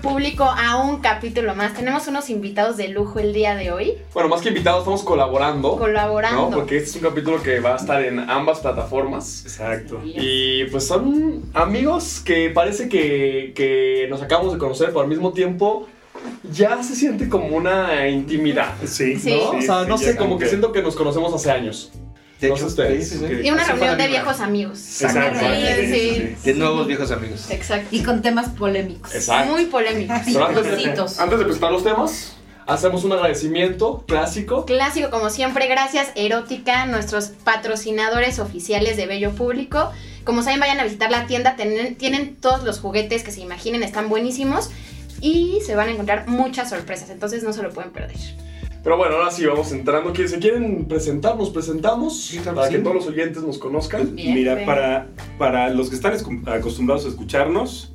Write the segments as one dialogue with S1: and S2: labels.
S1: Público, a un capítulo más. Tenemos unos invitados de lujo el día de hoy,
S2: Bueno, más que invitados, estamos colaborando.
S1: colaborando.
S2: ¿no? Porque este es un capítulo que va a estar en ambas plataformas.
S3: Exacto.
S2: Y pues son amigos que parece que, que nos acabamos de conocer, pero al mismo tiempo ya se siente como una intimidad.
S3: Sí,
S1: Sí.
S2: ¿no? o sea, no
S3: sí,
S2: sé, como que siento que nos conocemos hace años.
S4: De
S2: No
S4: hecho,
S2: sé ustedes.
S4: sí, sí, sí.
S1: Y una
S4: Así
S1: reunión de viejos amigos.
S3: Exacto.
S1: Sí, sí.
S4: De nuevos viejos amigos.
S1: Exacto.
S5: Y con temas polémicos.
S2: Exacto.
S1: Muy polémicos.
S2: Pero antes de, antes de presentar los temas, hacemos un agradecimiento clásico.
S1: Clásico, como siempre, gracias Erótica, nuestros patrocinadores oficiales de Bello Público. Como saben, vayan a visitar la tienda, tienen, tienen todos los juguetes que se imaginen, están buenísimos y se van a encontrar muchas sorpresas, entonces no se lo pueden perder.
S2: Pero bueno, ahora sí, vamos entrando. ¿Qui- ¿Se quieren presentar? Nos presentamos
S4: claro
S2: para
S4: que
S2: todos los oyentes nos conozcan.
S5: Bien.
S3: Mira,
S1: Bien.
S3: para, para los que están acostumbrados a escucharnos,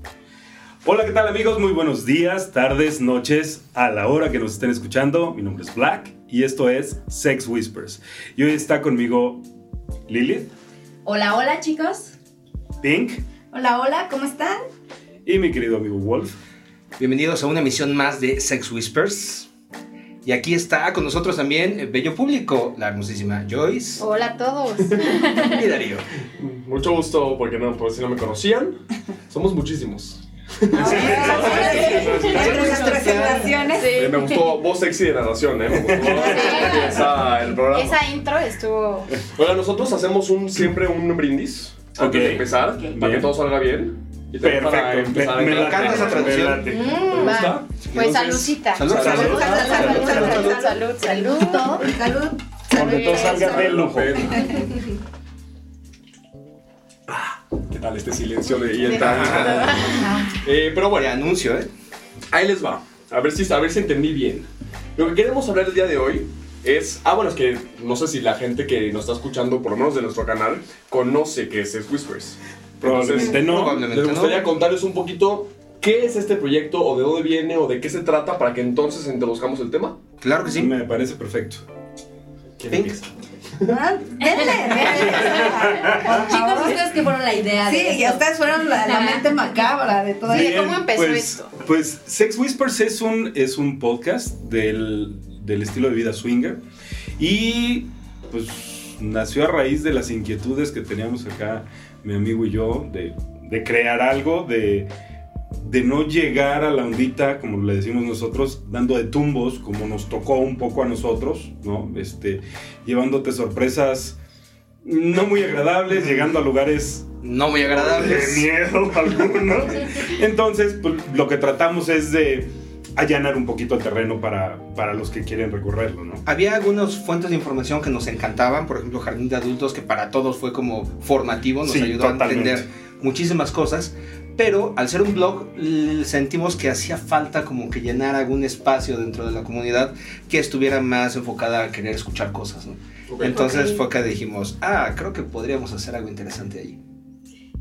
S3: hola, ¿qué tal amigos? Muy buenos días, tardes, noches, a la hora que nos estén escuchando. Mi nombre es Black y esto es Sex Whispers. Y hoy está conmigo Lilith,
S5: Hola, hola chicos.
S3: Pink
S5: Hola, hola, ¿cómo están?
S3: y mi querido amigo Wolf.
S4: Bienvenidos a una emisión más de Sex Whispers. Y aquí está con nosotros también el bello público, la hermosísima Joyce
S1: Hola a todos.
S4: y Darío.
S2: Mucho gusto, porque no, por si no me conocían. Somos muchísimos.
S5: Presentaciones.
S2: Eh, me gustó voz sexy de narración, ¿eh? Me gustó empieza el programa.
S1: Esa intro estuvo...
S2: Oiga, nosotros hacemos un, siempre un brindis antes de empezar, para que todo salga bien.
S3: Perfecto. Me, me,
S4: encanta esa tradición.
S1: Mm, pues saludcita.
S4: Salud,
S1: salud,
S4: salud,
S1: salud,
S5: salud,
S1: salud,
S5: salud.
S3: Donde todo salga del lujo.
S2: Ah, ¿Qué tal este silencio de y eh, Pero bueno,
S4: anuncio, ¿eh?
S2: Ahí les va. A ver si a ver si entendí bien. Lo que queremos hablar el día de hoy es, ah, bueno, es que no sé si la gente que nos está escuchando, por lo menos de nuestro canal, conoce que es Whispers.
S3: Probablemente no.
S4: Probablemente
S2: Les gustaría
S4: no.
S2: contarles un poquito qué es este proyecto o de dónde viene o de qué se trata para que entonces introduzcamos el tema.
S4: Claro que
S3: Sí, me parece perfecto.
S2: ¿Quién empieza?
S5: Ah, Denle, denle.
S6: Chicos, ustedes que fueron la idea de
S5: Sí, y ustedes fueron la, la mente macabra de todo esto.
S1: ¿cómo empezó
S3: pues,
S1: esto?
S3: Pues Sex Whispers es un, es un podcast del, del estilo de vida swinger y pues nació a raíz de las inquietudes que teníamos acá mi amigo y yo de, de crear algo, de, de no llegar a la ondita, como le decimos nosotros, dando de tumbos, como nos tocó un poco a nosotros, ¿no? Este, llevándote sorpresas no muy agradables, llegando a lugares
S4: No muy
S3: de
S4: agradables.
S3: miedo alguno. Entonces, pues, lo que tratamos es de allanar un poquito el terreno para, para los que quieren recorrerlo, ¿no?
S4: Había algunas fuentes de información que nos encantaban, por ejemplo, Jardín de Adultos, que para todos fue como formativo, nos
S3: Sí,
S4: ayudó
S3: totalmente.
S4: a entender muchísimas cosas, pero al ser un blog sentimos que hacía falta como que llenar algún espacio dentro de la comunidad que estuviera más enfocada a querer escuchar cosas, ¿no? Entonces
S1: Ok.
S4: fue que dijimos, ah, creo que podríamos hacer algo interesante allí.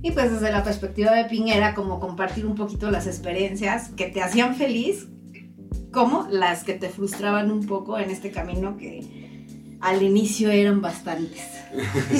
S5: Y pues desde la perspectiva de Piñera, como compartir un poquito las experiencias que te hacían feliz, como las que te frustraban un poco en este camino que al inicio eran bastantes.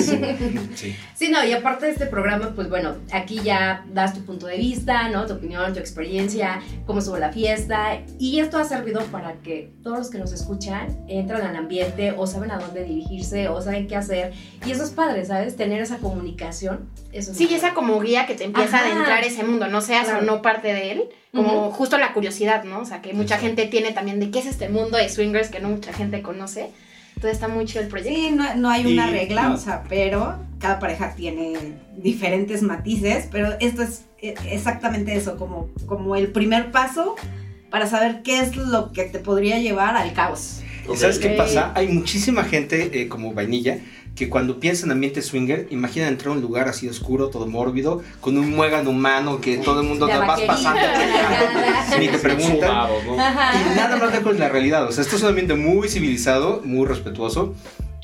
S4: Sí.
S6: Sí, no, y aparte de este programa, pues bueno, aquí ya das tu punto de vista, ¿no? Tu opinión, tu experiencia, cómo estuvo la fiesta. Y esto ha servido para que todos los que nos escuchan entran al ambiente o saben a dónde dirigirse o saben qué hacer. Y eso es padre, ¿sabes? Tener esa comunicación. Eso es
S1: Sí, y esa como guía que te empieza a
S6: Ajá.
S1: adentrar ese mundo, no seas
S6: Claro.
S1: o no parte de él, como
S6: Ujú.
S1: justo la curiosidad, ¿no? O sea, que mucha gente tiene también de qué es este mundo de swingers que no mucha gente conoce. Entonces está muy chido el proyecto.
S5: Sí, no, no hay una
S3: Y-
S5: regla, o sea, pero cada pareja tiene diferentes matices, pero esto es eh, exactamente eso, como, como el primer paso para saber qué es lo que te podría llevar al caos.
S4: ¿Y sabes qué pasa? Hay muchísima gente eh, como vainilla que cuando piensa en ambiente swinger, imagina entrar a un lugar así oscuro, todo mórbido, con un muégano humano que todo el mundo
S6: La
S4: vas pasando, ni te preguntan. Y nada más de la realidad. O sea, esto es un ambiente muy civilizado, muy respetuoso.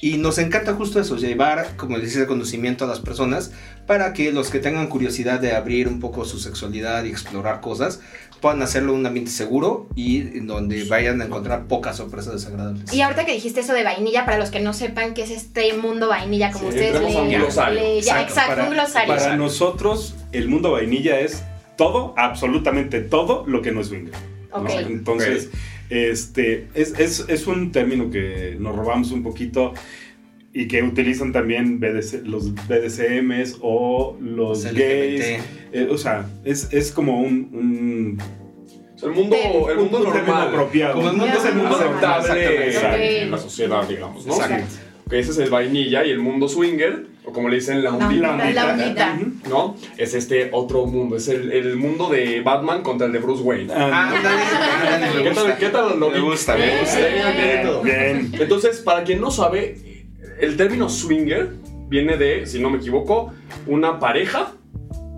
S4: Y nos encanta justo eso, llevar, como les dice, conocimiento a las personas para que los que tengan curiosidad de abrir un poco su sexualidad y explorar cosas, puedan hacerlo en un ambiente seguro y en donde vayan a encontrar pocas sorpresas desagradables.
S1: Y ahorita que dijiste eso de vainilla, para los que no sepan qué es este mundo vainilla, como
S2: Sí,
S1: ustedes
S2: a un
S1: le,
S2: glosario.
S1: le- ya,
S3: Exacto,
S1: exacto,
S3: para-
S1: un glosario.
S3: Para nosotros, el mundo vainilla es todo, absolutamente todo lo que no es swinger. ¿no?
S1: Ok.
S3: Entonces, este, es, es- es un término que nos robamos un poquito y que utilizan también BDC los BDSMs o los
S4: LGBT.
S3: gays. Eh, o sea, es, es como un, un,
S2: el mundo, el mundo
S3: un término
S2: normal.
S3: apropiado.
S4: Como el mundo
S3: es el mundo
S2: aceptable en la sociedad, digamos, ¿no?
S4: Exacto.
S2: Que ese es el vainilla y el mundo swinger, o como le dicen la
S5: La
S2: ondita.
S1: La ondita.
S2: ¿no? Es este otro mundo, es el, el mundo de Batman contra el de Bruce Wayne.
S3: Ah,
S4: ándale, me
S2: ¿Qué tal,
S4: gusta.
S2: qué tal lo
S4: Me gusta, me gusta.
S2: bien, bien, todo.
S3: bien.
S2: Entonces, para quien no sabe, el término swinger viene de, si no me equivoco, una pareja,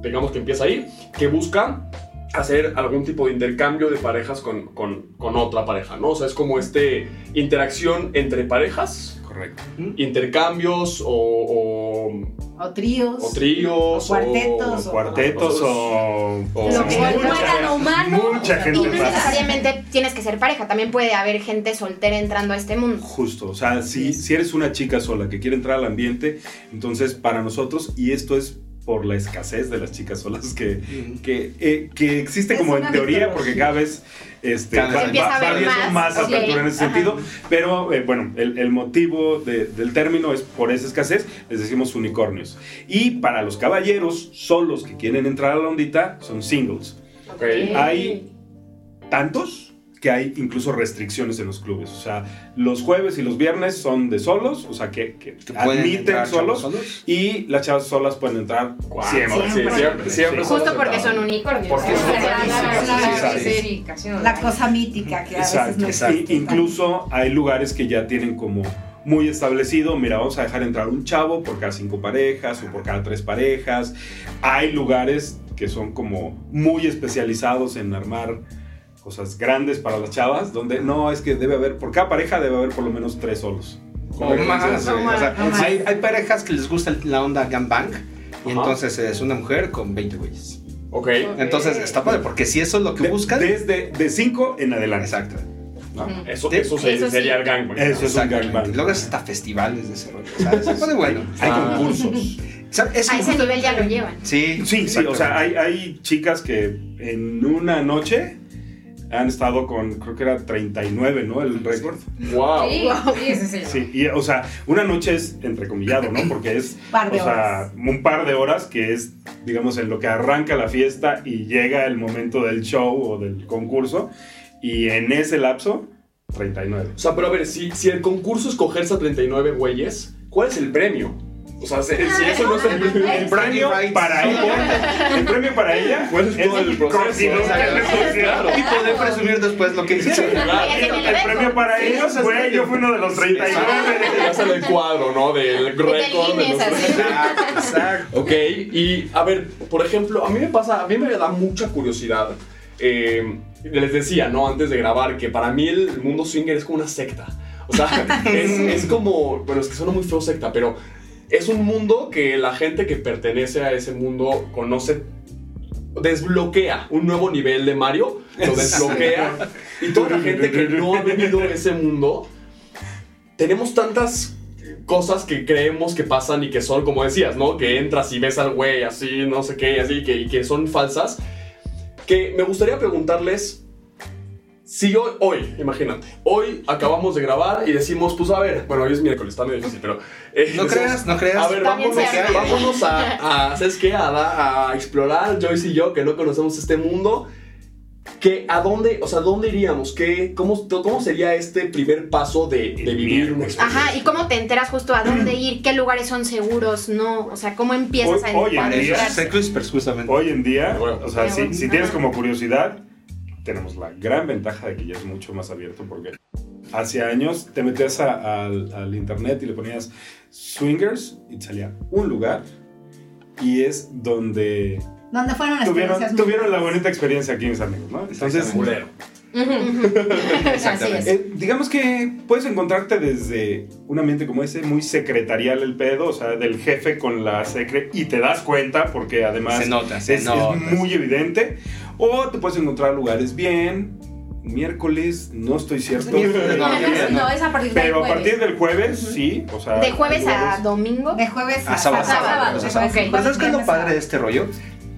S2: digamos que empieza ahí, que busca hacer algún tipo de intercambio de parejas con, con, con otra pareja, ¿no? O sea, es como este interacción entre parejas,
S3: Correcto.
S2: intercambios o, o,
S5: O tríos.
S2: o tríos
S5: O cuartetos,
S3: O cuartetos o...
S2: o-
S5: Lo que-
S6: Mucha- humano.
S3: mucha gente
S1: Y no necesariamente tienes que ser pareja, también puede haber gente soltera entrando a este mundo.
S3: Justo, o sea, si, si eres una chica sola que quiere entrar al ambiente, entonces para nosotros, y esto es por la escasez de las chicas solas que, que, eh, que existe
S5: Es
S3: como en teoría,
S5: mitología.
S3: porque cada vez este,
S4: Cada vez
S3: va-
S1: más,
S3: apertura en ese
S1: Ajá.
S3: sentido, pero eh, bueno, el, el motivo de- del término es por esa escasez, les decimos unicornios. Y para los caballeros solos que quieren entrar a la ondita, son singles. Hay tantos que hay incluso restricciones en los clubes. O sea, los jueves y los viernes son de solos, o sea, que, que
S4: Que pueden
S3: admiten solos. Y las chavas solas pueden entrar siempre.
S2: siempre, siempre
S1: Justo porque son unicornios.
S2: Porque.
S6: Verificación.
S5: La cosa mítica que a veces
S3: Exacto.
S5: no
S4: exacto.
S3: incluso hay lugares que ya tienen como muy establecido, mira, vamos a dejar entrar un chavo por cada cinco parejas o por cada tres parejas. Hay lugares que son como muy especializados en armar cosas grandes para las chavas, donde no, es que debe haber, por cada pareja debe haber por lo menos tres solos.
S4: O más. O sea,
S5: no
S4: hay, hay parejas que les gusta la onda gangbang y
S2: Ajá.
S4: entonces es una mujer con 20 güeyes.
S2: Ok.
S4: Entonces está padre, porque si eso es lo que
S3: de-
S4: buscan.
S3: desde de cinco en adelante.
S4: Exacto.
S3: ¿no?
S2: Eso,
S4: De-
S2: eso,
S1: Eso sí.
S2: sería el gangbang.
S3: Eso es un gangbang.
S4: Es hasta festivales de ese rollo. O sea, bueno.
S3: Hay
S2: Ah.
S3: concursos.
S4: Es
S1: A ese
S4: justo-
S1: nivel ya lo llevan.
S4: Sí,
S3: Sí, sí, o sea, hay, hay chicas que en una noche han estado con, creo que era 39, ¿no? El récord.
S2: Wow.
S6: Sí, sí, sí, sí.
S3: Sí, y o sea, una noche es entrecomillado, ¿no? Porque es
S5: Par de
S3: o sea,
S5: horas.
S3: un par de horas que es, digamos, en lo que arranca la fiesta y llega el momento del show o del concurso. Y en ese lapso, 39.
S2: O sea, pero a ver, si, si el concurso es cogerse a 39 güeyes, ¿cuál es el premio? O sea, si, si eso no es el premio.
S3: El premio para ella, el premio para ella
S2: ¿Cuál es todo el proceso?
S4: Y poder presumir después lo que hicieron.
S2: Claro.
S3: El premio para ellos fue, yo fui uno de los 39.
S2: Ya sale el cuadro, ¿no? Del récord. de los-.
S4: Exacto, exacto.
S2: Ok, y a ver, por ejemplo, a mí me pasa, a mí me da mucha curiosidad. eh, les decía, ¿no? Antes de grabar, que para mí el mundo swinger es como una secta. O sea, es, es como, bueno, es que suena muy feo secta, pero es un mundo que la gente que pertenece a ese mundo conoce, desbloquea un nuevo nivel de Mario, lo desbloquea, y toda la gente que no ha vivido ese mundo, tenemos tantas cosas que creemos que pasan y que son, como decías, ¿no? Que entras y ves al güey así, no sé qué, así, que, y que son falsas. Que me gustaría preguntarles si hoy, hoy, imagínate, hoy acabamos de grabar y decimos, pues a ver, bueno, hoy es miércoles, está medio difícil, pero... eh,
S4: No
S2: decimos,
S4: creas, no creas.
S2: A ver, vámonos, vámonos a, a, ¿sabes qué? A, explorar, Joyce y yo, que no conocemos este mundo. Que, ¿A dónde, o sea, dónde iríamos? ¿Qué, cómo, ¿Cómo sería este primer paso de, vivir una experiencia?
S1: Ajá, y cómo te enteras justo a dónde ir, qué lugares son seguros, no, o sea, cómo empiezas a
S3: Hoy- hoy en día-
S4: justamente.
S3: Hoy en día, o sea, si, si tienes como curiosidad, tenemos la gran ventaja de que ya es mucho más abierto porque hace años te metías a- al, al internet y le ponías swingers y te salía un lugar y es donde
S5: ¿Dónde fueron
S3: tuvieron, tuvieron la bonita experiencia aquí mis amigos, ¿no? Entonces,
S6: Es.
S3: Eh, digamos que puedes encontrarte desde un ambiente como ese, muy secretarial el pedo, o sea, del jefe con la secre, y te das cuenta porque además
S4: Se nota, se
S3: es, es
S4: nota.
S3: muy evidente. O te puedes encontrar lugares bien, miércoles, no estoy cierto.
S4: Miércoles,
S6: No,
S4: no,
S6: es- no, es a partir del
S3: Pero a partir del jueves, sí, o sea.
S1: De jueves a domingo.
S5: De jueves
S4: A
S5: a,
S4: sábado.
S6: sábado.
S4: Pero ¿sabes qué es lo padre de
S5: sábado.
S4: este rollo?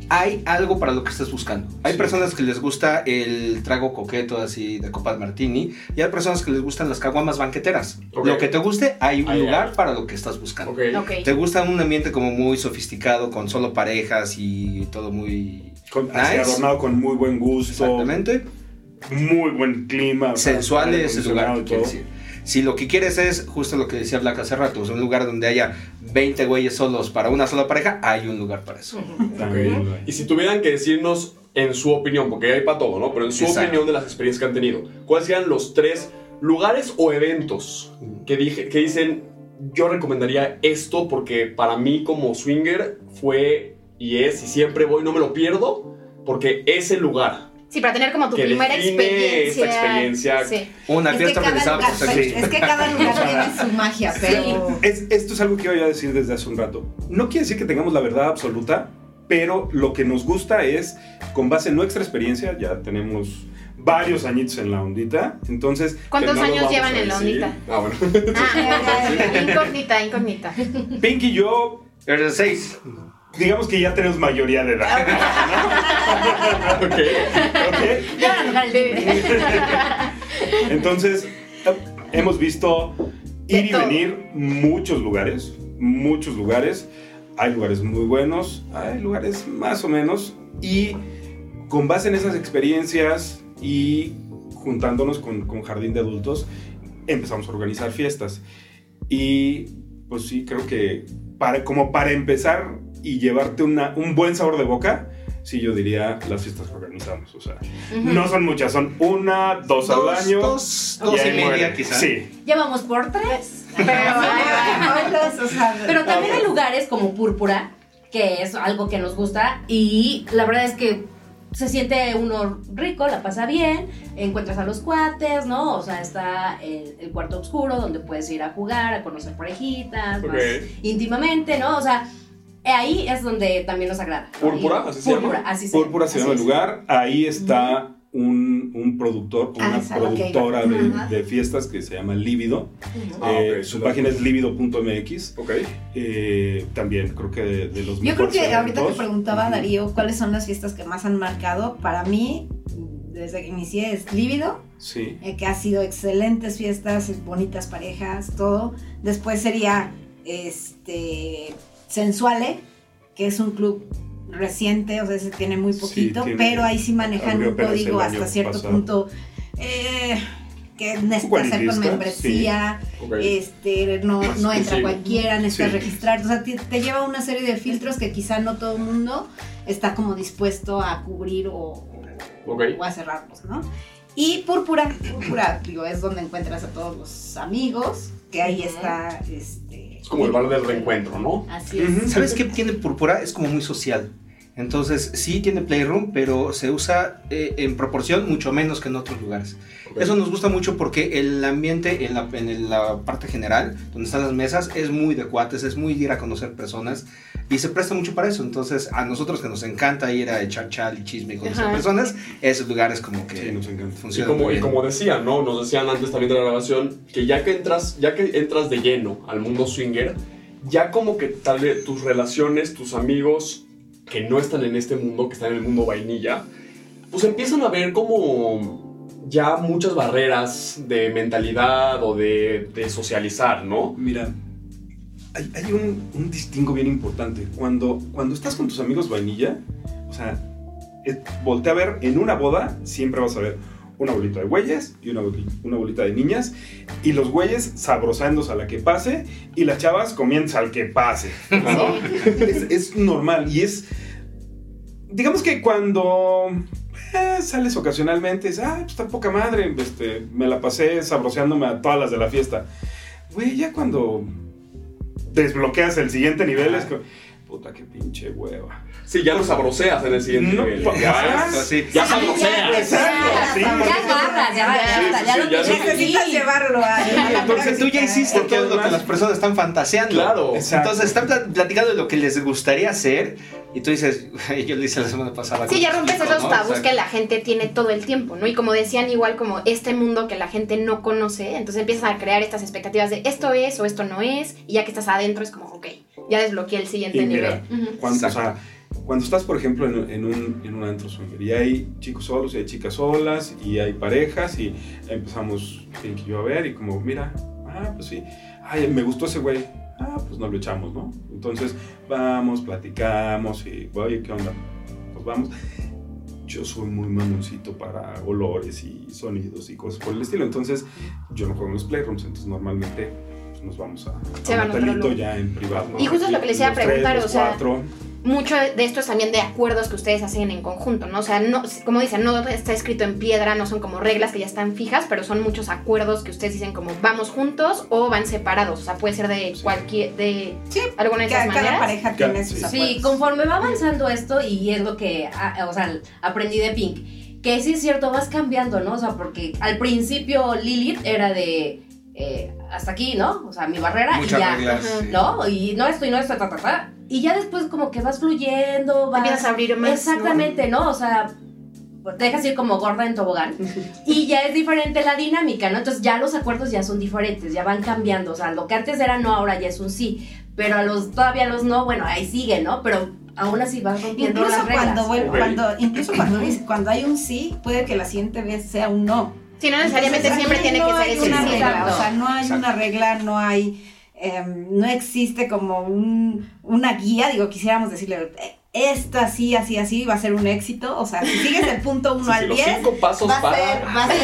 S4: Hay algo para lo que estés buscando. Hay
S3: Sí.
S4: personas que les gusta el trago coqueto así de copas martini y hay personas que les gustan las caguamas banqueteras. Lo que te guste, hay un lugar para lo que estás buscando.
S2: Ok.
S1: Ok.
S4: ¿Te gusta un ambiente como muy sofisticado con solo parejas y todo muy
S3: con-
S4: Nice.
S3: adornado con muy buen gusto,
S4: exactamente
S3: muy buen clima. o sea,
S4: sensual
S3: aire
S4: es el lugar que quieres
S3: todo.
S4: ir? Si lo que quieres es justo lo que decía Black hace rato, sea, un lugar donde haya 20 güeyes solos para una sola pareja, hay un lugar para eso.
S2: Y si tuvieran que decirnos en su opinión, porque hay para todo, ¿no? Pero en su
S4: Exacto.
S2: opinión de las experiencias que han tenido, ¿cuáles serían los tres lugares o eventos que, dije, que dicen yo recomendaría esto porque para mí como swinger fue y es y siempre voy, no me lo pierdo, porque es el lugar
S1: Sí, para tener como tu
S2: que
S1: primera experiencia.
S2: esta experencia.
S1: Sí.
S4: Una
S5: Es que,
S4: organizada
S5: lugar,
S4: por
S5: es que cada lugar tiene su magia, pero...
S3: Es- esto es algo que iba yo a decir desde hace un rato. No quiere decir que tengamos la verdad absoluta, pero lo que nos gusta es, con base en nuestra experiencia, ya tenemos varios añitos en la ondita, entonces...
S1: ¿Cuántos
S3: no
S1: años llevan en la ondita?
S2: Ah, bueno.
S1: Ah, incógnita, incógnita.
S3: Pink y yo,
S4: Eres seis.
S3: Digamos que ya tenemos mayoría de edad.
S2: ok.
S3: ¿ok?
S6: Ya van a tocar el timbre.
S3: Entonces, eh, hemos visto ir y venir muchos lugares, muchos lugares. Hay lugares muy buenos, hay lugares más o menos. Y con base en esas experiencias y juntándonos con, con Jardín de Adultos, empezamos a organizar fiestas. Y pues sí, creo que para, como para empezar y llevarte una- un buen sabor de boca, sí, yo diría las fiestas que organizamos. O sea, no son muchas, son una, dos, al año.
S4: Dos,
S3: y
S4: dos y
S3: ahí
S4: media
S3: muere.
S4: quizá.
S3: Sí.
S6: Ya vamos por tres.
S1: Pero,
S6: Pero también hay lugares como Púrpura, que es algo que nos gusta, y la verdad es que se siente uno rico, la pasa bien, encuentras a los cuates, ¿no? O sea, está el, el cuarto oscuro donde puedes ir a jugar, a conocer parejitas, más íntimamente, ¿no? O sea, ahí es donde también nos agrada.
S2: ¿Púrpura? ¿Así se
S6: Púrpura,
S2: llama?
S6: así se
S3: Púrpura se llama el lugar. Ahí está un, un productor,
S5: Ah,
S3: una
S5: es a lo que iba.
S3: productora de, fiestas que se llama Lívido.
S2: Ah,
S3: Eh,
S2: ok,
S3: su página es lívido.mx.
S2: Ok.
S3: Eh, también creo que de, de los
S5: Yo creo que ahorita que
S3: eventos.
S5: preguntaba. Darío cuáles son las fiestas que más han marcado, para mí, desde que inicié, es Lívido,
S3: Sí.
S5: eh, que ha sido excelentes fiestas, bonitas parejas, todo. Después sería este Sensuale, que es un club reciente, o sea, se tiene muy
S3: Sí,
S5: poquito,
S3: tiene-
S5: pero ahí sí manejan un código hasta cierto
S3: pasado.
S5: punto eh, que necesitas hacer con membresía, este, no, no entra cualquiera, necesitas
S3: Sí.
S5: registrar, o sea, te, te lleva una serie de filtros que quizá no todo el mundo está como dispuesto a cubrir o, a cerrarlos, ¿no? Y Púrpura, Púrpura, digo, es donde encuentras a todos los amigos, que ahí está, este...
S2: Es como el bar del reencuentro, ¿no?
S6: Así es.
S3: Ujú.
S4: ¿Sabes qué tiene Púrpura? Es como muy social. Entonces, sí tiene Playroom, pero se usa eh, en proporción mucho menos que en otros lugares.
S2: Ok.
S4: Eso nos gusta mucho porque el ambiente en la, en la parte general, donde están las mesas, es muy de cuates, es muy de ir a conocer personas y se presta mucho para eso. Entonces, a nosotros que nos encanta ir a echar chal y chisme y conocer
S1: Ajá.
S4: personas, esos lugares como que
S3: Sí, nos encanta.
S2: Y
S4: funcionan
S2: como,
S4: muy
S2: y como decían, ¿no? Nos decían antes también de la grabación que ya que entras, ya que entras de lleno al mundo swinger, ya como que tal vez tus relaciones, tus amigos que no están en este mundo, que están en el mundo vainilla, pues empiezan a ver como ya muchas barreras de mentalidad o de, de socializar, ¿no?
S3: Mira, hay, hay un, un distingo bien importante. Cuando, cuando estás con tus amigos vainilla, o sea, es- voltea a ver, en una boda siempre vas a ver una bolita de güeyes y una, boli- una bolita de niñas, y los güeyes sabrosándose a la que pase, y las chavas comienzan al que pase. ¿no? es, es normal, y es... Digamos que cuando eh, sales ocasionalmente, dices, ah, pues está poca madre, este, me la pasé sabroseándome a todas las de la fiesta. Güey, ya cuando desbloqueas el siguiente nivel es que puta, qué pinche hueva.
S2: Sí, ya lo sabroseas en el siguiente
S3: No,
S2: nivel. Ya.
S4: Así.
S2: ya sabroseas.
S3: Sí.
S6: Ya agarras, ya agarras, ya
S2: sí,
S6: lo
S2: ya
S6: tienes
S5: Necesitas llevarlo a,
S4: Entonces tú ya hiciste todo lo que las personas están fantaseando.
S2: Claro.
S4: Entonces están pla- platicando de lo que les gustaría hacer y tú dices, yo lo hice la semana pasada.
S1: Sí, ya rompes esos
S4: ¿no?
S1: tabús que la gente tiene todo el tiempo, ¿no? Y como decían, igual como este mundo que la gente no conoce, entonces empiezas a crear estas expectativas de esto es o esto no es, y ya que estás adentro es como, ok, ya desbloqueé el siguiente
S3: Y
S1: nivel.
S3: mira. Cuando, o sea, cuando estás, por ejemplo, en, en un, en un antro swinger y hay chicos solos y hay chicas solas y hay parejas y empezamos Pink y yo a ver y como, mira, ah, pues sí, ay, me gustó ese güey, ah, pues nos lo echamos, ¿no? Entonces vamos, platicamos y, oye, ¿qué onda? Pues vamos. Yo soy muy mamoncito para olores y sonidos y cosas por el estilo, entonces yo no juego en los playrooms, entonces normalmente pues, nos vamos a,
S1: Se
S3: a ya en privado. ¿no?
S1: Y justo es lo que les iba a
S3: tres,
S1: preguntar, o sea,
S3: cuatro.
S1: Mucho de esto es también de acuerdos que ustedes hacen en conjunto, ¿no? O sea, no, como dicen, no está escrito en piedra, no son como reglas que ya están fijas, pero son muchos acuerdos que ustedes dicen como vamos juntos o van separados, o sea, puede ser de
S3: Sí.
S1: cualquier, de
S5: Sí,
S1: alguna de
S5: Cada,
S1: esas
S5: cada
S1: maneras.
S5: pareja tiene sus
S3: sí.
S5: acuerdos.
S6: Sí, conforme va avanzando esto, y es lo que, ah, o sea, aprendí de Pink, que sí es cierto, vas cambiando, ¿no? O sea, porque al principio Lilith era de eh, hasta aquí, ¿no? O sea, mi barrera
S4: Muchas
S6: y ya.
S4: reglas.
S1: Ajá.
S4: sí.
S6: ¿No? Y no esto y no esto, ta, ta, ta. Y ya después como que vas fluyendo, vas...
S1: Empiezas a abrir más.
S6: Exactamente, ¿no? O sea, te dejas ir como gorda en tobogán y ya es diferente la dinámica, ¿no? Entonces ya los acuerdos ya son diferentes, ya van cambiando, o sea, lo que antes era no, ahora ya es un sí, pero a los todavía los no, bueno, ahí sigue, ¿no? Pero aún así vas rompiendo
S5: Incluso
S6: las reglas.
S5: cuando,
S2: Ok.
S5: cuando, incluso cuando, cuando hay un sí, puede que la siguiente vez sea un no.
S1: Sí, no necesariamente
S5: Entonces,
S1: siempre tiene
S5: no
S1: que ser
S5: hay una
S1: sí.
S5: regla,
S6: Exacto.
S5: o sea, no hay
S4: Exacto.
S5: una regla, no hay, em, no existe como un, una guía, digo, quisiéramos decirle, "Eh, esta así, así, así va a ser un éxito, o sea, si sigues el punto 1
S2: Sí, sí,
S5: al
S2: los
S5: 10,
S2: cinco pasos
S5: va a
S2: para-
S5: ser, va a ser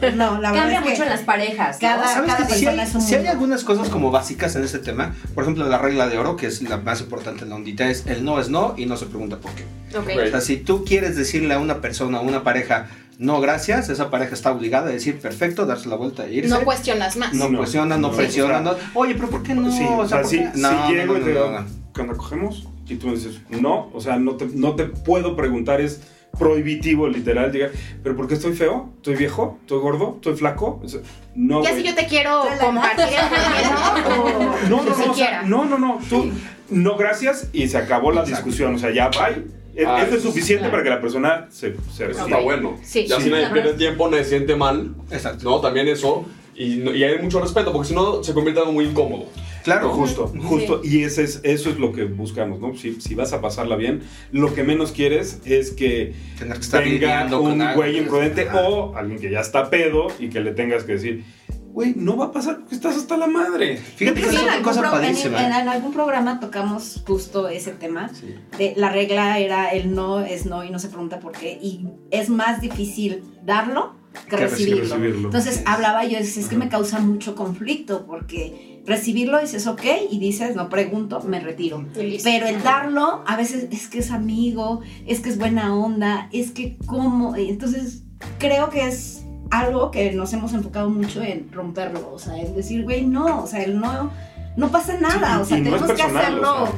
S5: éxito. No, la verdad
S6: Cambia
S5: es que
S6: mucho en las parejas, ¿no?
S5: cada-
S4: ¿Sabes
S5: cada
S4: que
S5: persona
S4: hay,
S5: es un
S4: hay
S5: mundo.
S4: algunas cosas como básicas en este tema? Por ejemplo, la regla de oro, que es la más importante en la ondita, es el no es no y no se pregunta por qué.
S1: Ok.
S2: Ok.
S4: O sea, si tú quieres decirle a una persona, a una pareja, no gracias, esa pareja está obligada a decir perfecto, darse la vuelta e irse.
S1: No cuestionas más.
S4: No
S3: No.
S4: cuestiona, no
S3: No,
S4: presiona,
S3: o sea,
S4: no. Oye, pero ¿por qué no?
S3: Sí, o sea,
S4: ¿por
S3: si,
S4: No,
S3: llego
S4: no,
S3: y te
S4: no,
S3: digo,
S4: no, no.
S3: cuando cogemos, y tú me dices, no, o sea, no te, no te puedo preguntar, es prohibitivo, literal, llegar, pero ¿por qué estoy feo? ¿Estoy viejo? ¿Estoy gordo? ¿Estoy flaco? O sea, no.
S1: Ya si yo te quiero compartir
S3: No, no, no, o sea,
S1: siquiera.
S3: no, no, no, tú, no, gracias, y se acabó la
S4: Exacto.
S3: discusión, o sea, ya, bye.
S2: Ah,
S3: Esto es suficiente
S6: claro.
S3: para que la persona se, se
S2: está bueno.
S1: Sí.
S2: Ya
S3: Sí.
S2: si nadie pierde tiempo, nadie se siente mal,
S4: Exacto.
S2: ¿no? También eso. Y, y hay mucho respeto, porque si no se convierte en algo muy incómodo.
S4: Claro,
S3: Justo, justo. Y ese es, eso es lo que buscamos, ¿no? Si, si vas a pasarla bien, lo que menos quieres es que
S4: Tener que estar
S3: venga un güey imprudente o alguien que ya está pedo y que le tengas que decir, güey, no va a pasar porque estás hasta la madre.
S4: Fíjate que es
S5: en
S4: una
S5: algún
S4: cosa
S5: pro- en-
S4: padrísima.
S5: En, en algún programa tocamos justo ese tema.
S4: Sí.
S5: De, la regla era el no es no y no se pregunta por qué. Y es más difícil darlo que,
S4: Que
S5: recibirlo.
S3: recibirlo.
S5: Entonces
S4: Sí.
S5: hablaba yo, es, es que me causa mucho conflicto porque recibirlo dices ok y dices no pregunto, me retiro. Pero el darlo a veces es que es amigo, es que es buena onda, es que cómo. Entonces creo que es algo que nos hemos enfocado mucho en romperlo. O sea, en decir, güey, no, o sea, el no, no pasa nada.
S3: Sí,
S5: o sea,
S3: no
S5: tenemos que hacerlo.
S3: o sea.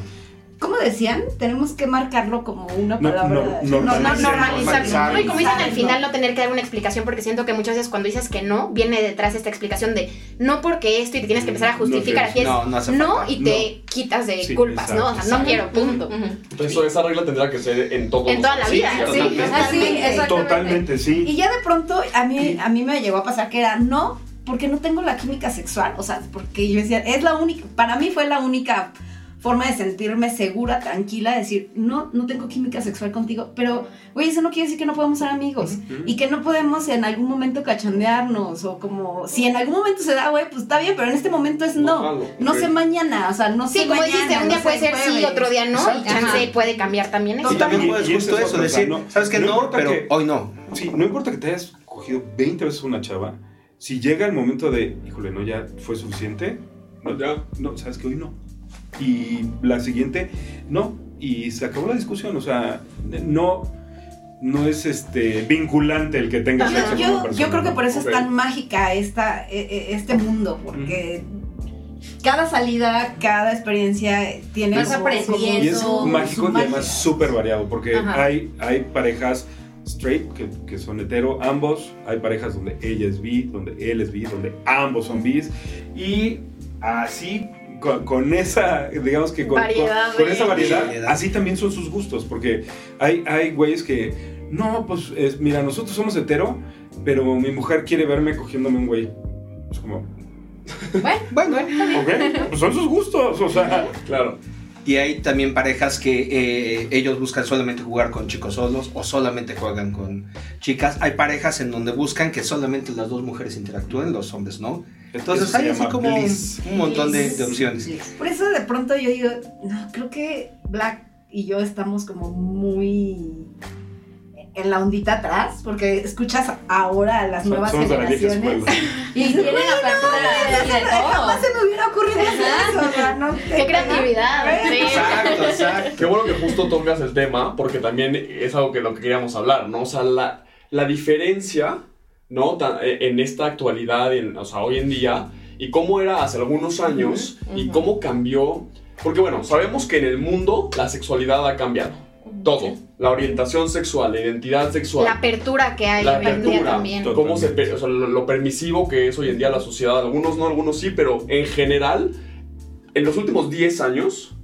S5: ¿Cómo decían? Tenemos que marcarlo como una palabra.
S3: no,
S5: sí,
S1: No, no,
S3: Normalizar,
S1: normalizarlo.
S4: normalizar.
S1: No, y como dicen al final, no tener que dar una explicación, porque siento que muchas veces cuando dices que no, viene detrás esta explicación de no porque esto y te tienes que empezar a
S3: No
S1: justificar. Aquí es
S4: no, no hace falta.
S1: y te quitas de
S3: Sí,
S1: culpas, ¿no? O sea,
S3: exacto.
S1: no quiero, punto.
S2: Entonces, eso- esa regla tendrá que ser en todo.
S1: En toda la vida, sí.
S4: totalmente.
S6: Así, exactamente.
S3: Totalmente, sí.
S5: Y ya de pronto a mí, a mí me llegó a pasar que era no, porque no tengo la química sexual. O sea, porque yo decía, es la única, para mí fue la única forma de sentirme segura, tranquila, decir, no, no tengo química sexual contigo, pero, güey, eso no quiere decir que no podemos ser amigos y que no podemos en algún momento cachondearnos o como, si en algún momento se da, güey, pues está bien, pero en este momento es no, no
S2: ok.
S5: sé mañana, o sea, no sé
S1: Sí, como
S5: mañana,
S1: dijiste, un
S5: no
S1: día
S5: sé
S1: puede ser sí,
S5: jueves.
S1: otro día no, y
S5: Exacto.
S1: chance puede cambiar también eso.
S4: Y también
S3: Y-
S4: puedes
S3: y
S4: justo
S3: eso sea,
S4: decir,
S3: no-
S4: ¿sabes que
S3: no
S4: no? pero
S3: que-
S4: hoy no.
S3: Sí, no importa que te hayas cogido 20 veces una chava, si llega el momento de, híjole, no, ya fue suficiente, no,
S2: Ya.
S3: no, sabes que hoy no. Y la siguiente, no. Y se acabó la discusión, o sea, no, no es este vinculante el que tengas sexo
S5: Yo,
S3: con una persona.
S5: yo creo que por eso es tan mágica esta, e- e- este mundo, porque cada salida, cada experiencia tiene como-
S6: aprendiendo.
S3: Y es mágico
S5: su
S3: y además súper variado, porque
S6: Ajá.
S3: hay, hay parejas straight que, que son hetero, ambos, hay parejas donde ella es bi, donde él es bi, donde ambos son bis, y así, con, con esa, digamos que con,
S1: Variedad
S3: con- esa variedad,
S4: Variedad.
S3: así también son sus gustos, porque hay, hay güeyes que, no, pues, es- mira, nosotros somos hetero, pero mi mujer quiere verme cogiéndome un güey. Es como,
S6: Bueno,
S3: ok, pues son sus gustos, o sea...
S2: Claro.
S4: Y hay también parejas que eh, ellos buscan solamente jugar con chicos solos o solamente juegan con chicas. Hay parejas en donde buscan que solamente las dos mujeres interactúen, los hombres no. Entonces hay así como un,
S3: bliss.
S4: un montón de, de opciones.
S5: Por eso de pronto yo digo, no, creo que Black y yo estamos como muy en la ondita atrás, porque escuchas ahora a las nuevas generaciones.
S6: y tienen apertura de
S5: Jamás
S6: todo.
S5: se me hubiera ocurrido eso, o sea, no
S1: Qué creatividad. sí.
S4: Exacto, exacto.
S2: Qué bueno que justo tocas el tema, porque también es algo que lo que queríamos hablar, ¿no? O sea, la, la diferencia, ¿no? Eh, en esta actualidad, en- o sea, hoy en día, y cómo era hace algunos años, y cómo cambió. Porque bueno, sabemos que en el mundo la sexualidad ha cambiado. Todo. La orientación sexual, la identidad sexual.
S1: La apertura que hay
S2: La
S1: hoy en día
S2: apertura.
S1: también.
S2: Cómo se, pe- o sea, lo, lo permisivo que es hoy en día la sociedad. Algunos no, algunos sí, pero en general, en los últimos 10 años,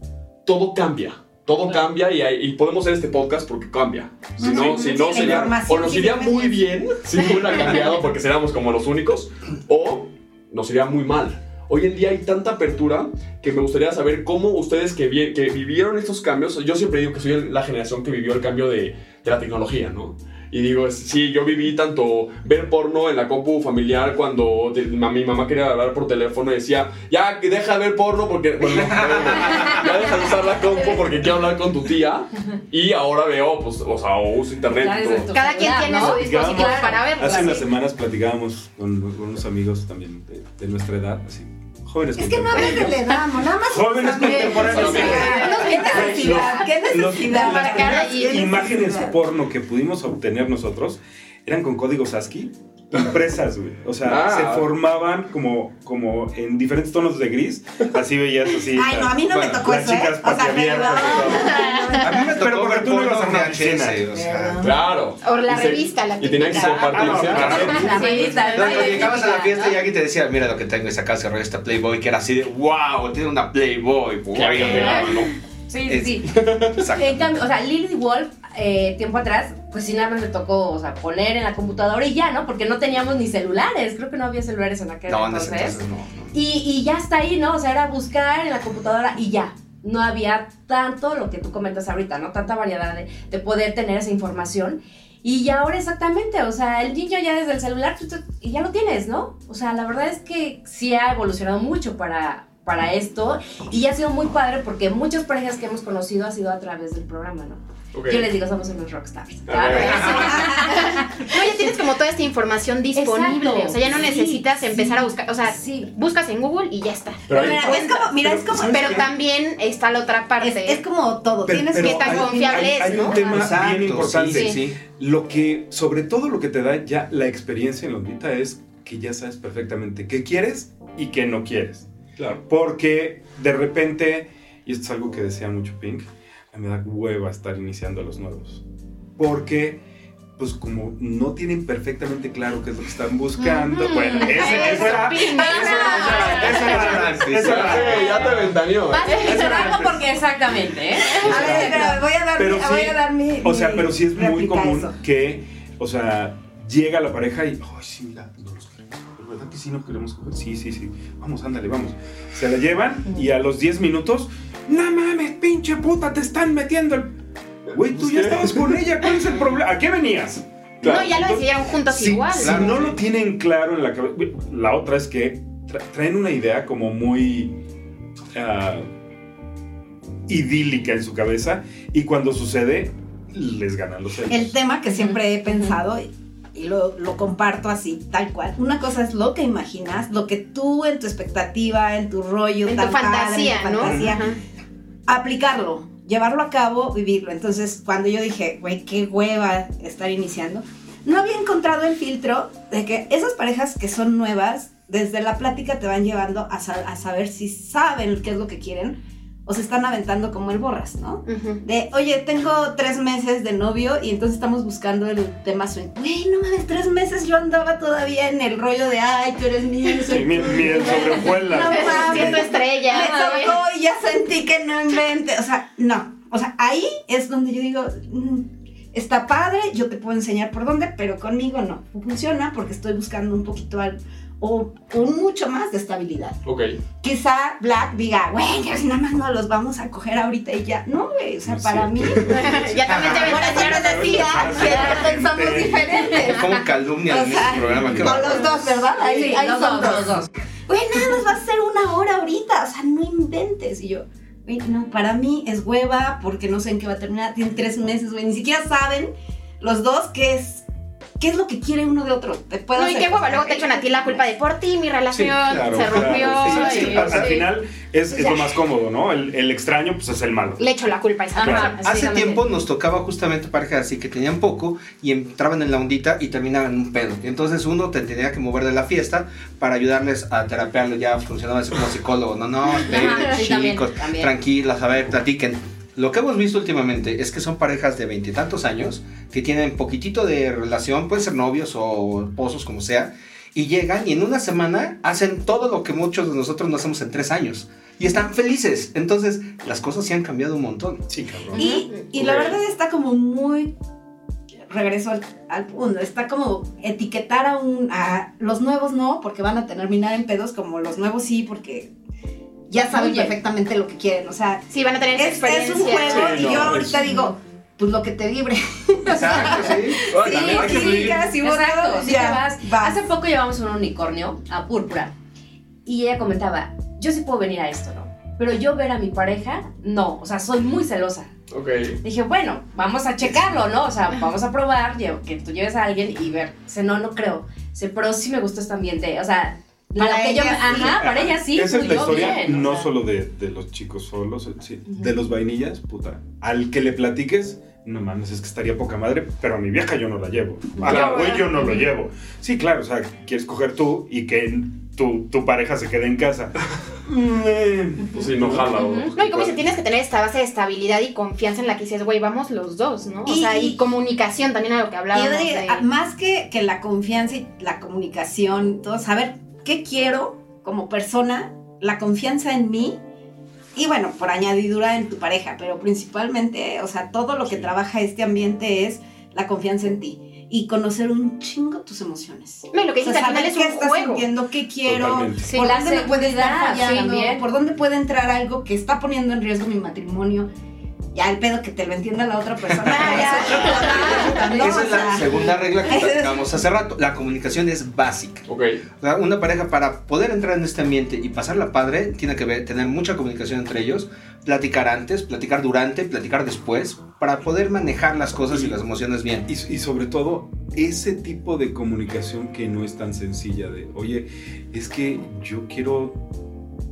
S2: todo cambia. Todo cambia y, hay- y podemos hacer este podcast porque cambia. Si no, si no sería. O nos iría muy bien si hubiera cambiado porque seríamos como los únicos, o nos iría muy mal. Hoy en día hay tanta apertura que me gustaría saber cómo ustedes que, vi- que vivieron estos cambios, yo siempre digo que soy la generación que vivió el cambio de, de la tecnología, ¿no? Y digo, sí, yo viví tanto ver porno en la compu familiar cuando de- ma- mi mamá quería hablar por teléfono y decía, ya que deja de ver porno porque, bueno, no, ya deja de usar la compu porque quiero hablar con tu tía. Y ahora veo, pues, o sea, o uso internet y todo.
S1: Cada quien tiene
S6: ¿no?
S1: su dispositivo para verlo.
S3: Hace
S1: así.
S3: unas semanas platicábamos con, con unos amigos también de, de nuestra edad, así, jóvenes
S5: Es que no hables de la edad, nada más.
S3: Jóvenes contemporáneos.
S5: ¿Qué necesidad? ¿Qué
S3: Los-
S5: necesidad?
S3: imágenes porno que pudimos obtener nosotros eran con códigos ASCII impresas, güey. O sea,
S2: Ah.
S3: se formaban como, como en diferentes tonos de gris. Así veías así.
S5: Ay, no, a mí no me
S3: Bueno,
S5: tocó
S3: las
S5: eso, ¿eh?
S3: chicas
S5: O sea,
S3: todo.
S4: A mí me
S3: Pero
S4: tocó
S3: porque
S4: ver
S3: tú no ibas a una piscina.
S4: o sea.
S2: Claro.
S1: O la
S2: Y se-
S1: revista, la
S2: Y tenían que
S1: típica.
S2: compartirse.
S3: Ah,
S6: revista,
S4: No,
S6: ¿no?
S4: no, llegabas a la
S6: Típica,
S4: fiesta
S6: ¿no?
S4: y alguien te decía, mira lo que tengo, y sacabas el esta Playboy, que era así de, wow, tiene una Playboy.
S2: Que había pegado, ¿no?
S6: Sí, sí, sí. En cambio, o sea, Lily Wolf, eh, tiempo atrás, pues sí, nada más me tocó, o sea, poner en la computadora y ya, ¿no? Porque no teníamos ni celulares, creo que no había celulares en aquel
S4: No,
S6: entonces.
S4: entonces no. no.
S6: Y, y ya está ahí, ¿no? O sea, era buscar en la computadora y ya. No había tanto lo que tú comentas ahorita, ¿no? Tanta variedad de, de poder tener esa información. Y ya ahora exactamente, o sea, el niño ya desde el celular tú- tú- y ya lo tienes, ¿no? O sea, la verdad es que sí ha evolucionado mucho para, para esto y ha sido muy padre porque muchas parejas que hemos conocido ha sido a través del programa, ¿no? Yo les digo, somos unos rockstars.
S1: No, ya tienes como toda esta información disponible.
S6: Exacto.
S1: O sea, ya no
S6: Sí,
S1: necesitas
S6: sí.
S1: empezar a buscar. O sea,
S6: Sí.
S1: buscas en Google y ya está.
S2: Pero hay-
S5: Mira, es como, mira, es como,
S1: Pero también está la otra parte.
S5: es como todo.
S3: Pero-
S5: Tienes
S3: pero
S1: qué tan
S3: hay-
S1: confiable
S3: hay-
S1: es,
S3: Hay un
S1: ¿no?
S3: tema
S4: Exacto,
S3: bien importante.
S4: Sí, sí, sí.
S3: Lo que, sobre todo lo que te da ya la experiencia en la ondita es que ya sabes perfectamente qué quieres y qué no quieres.
S2: Claro.
S3: Porque de repente, y esto es algo que decía mucho Pink, me da hueva estar iniciando a los nuevos. Porque, pues como no tienen perfectamente claro qué es lo que están buscando,
S1: Ujú.
S3: bueno, ese,
S1: Eso,
S3: eso era... Eso era, eso era, eso
S2: Ya
S3: era-
S2: te, ya te ventaneó.
S6: Vas a porque exactamente, ¿eh?
S5: A ver, pero voy a dar,
S3: Pero
S5: mi,
S3: sí,
S5: voy a dar mi.
S3: O sea,
S5: mi
S3: pero sí es muy común
S5: eso.
S3: que, o sea, llega la pareja y, ay, sí, mira, no los ¿verdad que sí no queremos coger? Sí, sí, sí, vamos, ándale, vamos. Se la llevan y a los 10 minutos, no mames, pinche puta, te están metiendo el... Güey, tú
S2: Pues,
S3: ya estabas con ella, ¿cuál es el problema? ¿A qué venías?
S1: No, ya lo decidieron juntos
S3: Sí,
S1: igual.
S3: Si no lo tienen claro en la cabeza. La otra es que tra- traen una idea como muy ah, idílica en su cabeza y cuando sucede les ganan los celos.
S5: El tema que siempre he pensado y- lo, lo comparto así, tal cual. Una cosa es lo que imaginas, lo que tú en tu expectativa, en tu rollo,
S1: En tu
S5: padre,
S1: fantasía,
S5: en tu
S1: ¿no?
S5: fantasía,
S1: Ajá.
S5: aplicarlo, llevarlo a cabo, vivirlo. Entonces, cuando yo dije, güey, qué hueva estar iniciando, no había encontrado el filtro de que esas parejas que son nuevas desde la plática te van llevando a, sa- a saber si saben qué es lo que quieren o se están aventando como el borras, ¿no? De, oye, tengo tres meses de novio y entonces estamos buscando el tema swing. Güey, no mames, tres meses yo andaba todavía en el rollo de, ay, tú eres mío, soy
S3: Sí, miel, sobre
S5: No
S3: hojuelas.
S5: mames.
S1: Siento estrella.
S5: me tocó y ya sentí que no invente. O sea, no. O sea, ahí es donde yo digo, mm, está padre, yo te puedo enseñar por dónde, pero conmigo no funciona porque estoy buscando un poquito algo o, o mucho más de estabilidad.
S2: Ok.
S5: Quizá Black diga, güey, ya si nada más no los vamos a coger ahorita y ya. No, güey, o sea,
S3: No
S5: para mí.
S1: ya también te
S5: Por eso te decía que pensamos diferentes.
S4: Como calumnia
S5: O
S4: en este programa.
S5: Con los dos, ¿verdad? Ahí,
S6: Sí,
S5: ahí
S6: los
S5: son
S6: dos,
S5: dos.
S6: los dos.
S5: Güey, nada más va a ser una hora ahorita. O sea, no inventes. Y yo, güey, no, para mí es hueva porque no sé en qué va a terminar. Tienen tres meses, güey. Ni siquiera saben los dos qué es, qué es lo que quiere uno de otro. Te
S1: No, y qué hueva, luego te echan a ti la culpa de por ti, mi
S3: Sí,
S1: relación
S3: claro,
S1: se
S3: claro.
S1: rompió.
S3: Sí,
S1: y-
S3: al, final es, lo más cómodo, ¿no? El, el extraño, pues es el malo.
S1: Le echo la culpa a esa persona.
S4: Hace tiempo nos tocaba justamente parejas así que tenían poco y entraban en la ondita y terminaban en un pedo. Y entonces uno te tenía que mover de la fiesta para ayudarles a terapearlo. Ya funcionaba así como psicólogo. No, no,
S6: también,
S4: chicos,
S6: también.
S4: tranquilas, a ver, platiquen. Lo que hemos visto últimamente es que son parejas de veintitantos años que tienen poquitito de relación, pueden ser novios o esposos, como sea, y llegan y en una semana hacen todo lo que muchos de nosotros no hacemos en tres años. Y están felices. Entonces, las cosas sí han cambiado un montón.
S3: Sí, cabrón.
S5: Y, y la verdad está como muy. Regreso al, al punto. Está como etiquetar a un. a los nuevos no, porque van a terminar en pedos, como los nuevos sí, porque ya saben perfectamente lo que quieren. O sea,
S1: Sí, van a tener
S5: es, es
S1: experiencia.
S5: un juego
S3: Sí,
S5: y
S3: no,
S5: yo ahorita
S3: es-
S5: digo, pues lo que te vibre.
S4: Exacto, sí.
S2: Hay que
S5: sí,
S2: fluir.
S5: casi
S6: Exacto, sí te
S5: ya,
S6: vas.
S5: vas.
S6: Hace poco llevamos un unicornio a Púrpura y ella comentaba, yo sí puedo venir a esto, ¿no? Pero yo ver a mi pareja, no, o sea, soy muy celosa.
S2: Ok.
S6: Dije, bueno, vamos a checarlo, ¿no? O sea, vamos a probar, que tú lleves a alguien y ver. Dice, no, no creo. Dice, pero sí me gusta este ambiente. O sea,
S5: Para ella sí.
S6: Ajá, para ella sí.
S3: Esa es la historia,
S6: bien, o
S3: no
S6: sea.
S3: solo de, de los chicos solos, eh, de los vainillas, puta. Al que le platiques, no mames, es que estaría poca madre, pero a mi vieja yo no la llevo. A la güey yo no lo llevo. Sí, claro, o sea, quieres coger tú y que tu, tu pareja se quede en casa.
S2: Pues sí, no jala. o-
S1: No, y como dice, tienes que tener esta base de estabilidad y confianza en la que dices, güey, vamos los dos, ¿no? O
S5: Y-
S1: sea, y comunicación también a lo que
S5: Y
S1: hablábamos.
S5: yo diría,
S1: de-
S5: más que, que la confianza y la comunicación, todo, saber qué quiero como persona, la confianza en mí y bueno, por añadidura en tu pareja, pero principalmente, o sea, todo lo que trabaja este ambiente es la confianza en ti y conocer un chingo tus emociones.
S1: No, lo que
S5: O sea,
S1: dices al final
S5: saber
S1: es
S5: qué
S1: un
S5: estás
S1: juego.
S5: sintiendo, qué quiero.
S6: Sí,
S5: por dónde me puede estar fallando,
S6: también.
S5: por dónde puede entrar algo que está poniendo en riesgo mi matrimonio. Ya el pedo que te lo entienda la otra persona.
S4: Esa es
S5: O sea,
S4: la segunda regla que platicamos hace rato. La comunicación es básica.
S2: Ok.
S4: O sea, una pareja para poder entrar en este ambiente y pasarla padre tiene que ver- tener mucha comunicación entre ellos, platicar antes, platicar durante, platicar después, para poder manejar las cosas y las emociones bien.
S3: Y, y sobre todo, ese tipo de comunicación que no es tan sencilla de, oye, es que yo quiero,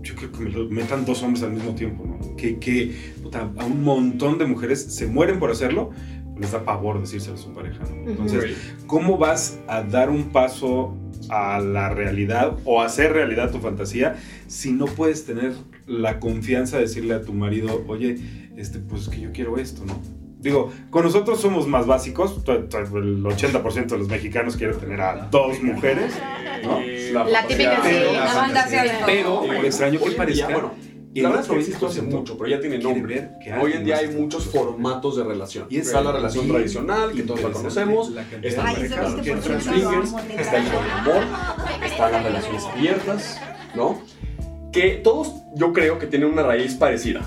S3: yo quiero que me lo metan dos hombres al mismo tiempo, ¿no? Que, que puta, a un montón de mujeres se mueren por hacerlo, les da pavor decírselo a su pareja, ¿no? Entonces. ¿cómo vas a dar un paso a la realidad o hacer realidad tu fantasía si no puedes tener la confianza de decirle a tu marido, oye, este, pues que yo quiero esto, ¿no? Digo, con nosotros somos más básicos, el 80% de los mexicanos quieren tener a dos mujeres, ¿no?
S2: Eh,
S1: La típica, sí.
S4: la
S6: La banda
S3: Pero, por extraño que parezca,
S2: día, bueno,
S3: el
S2: la verdad es que existe hace
S3: 20%
S2: mucho, pero ya tiene nombre. Hoy en día hay
S3: está
S2: muchos formatos de relación.
S3: Y es
S2: Está la relación tradicional, que todos la conocemos.
S3: la cantidad
S2: Está
S3: de
S5: Ay,
S2: el
S5: ese
S3: parejas
S2: mercado
S3: que
S5: 20%
S2: de
S3: entran.
S5: lo
S2: swingers, está el
S5: amo.
S2: poliamor, están las relaciones abiertas, ¿no? Que todos yo creo que tienen una raíz parecida.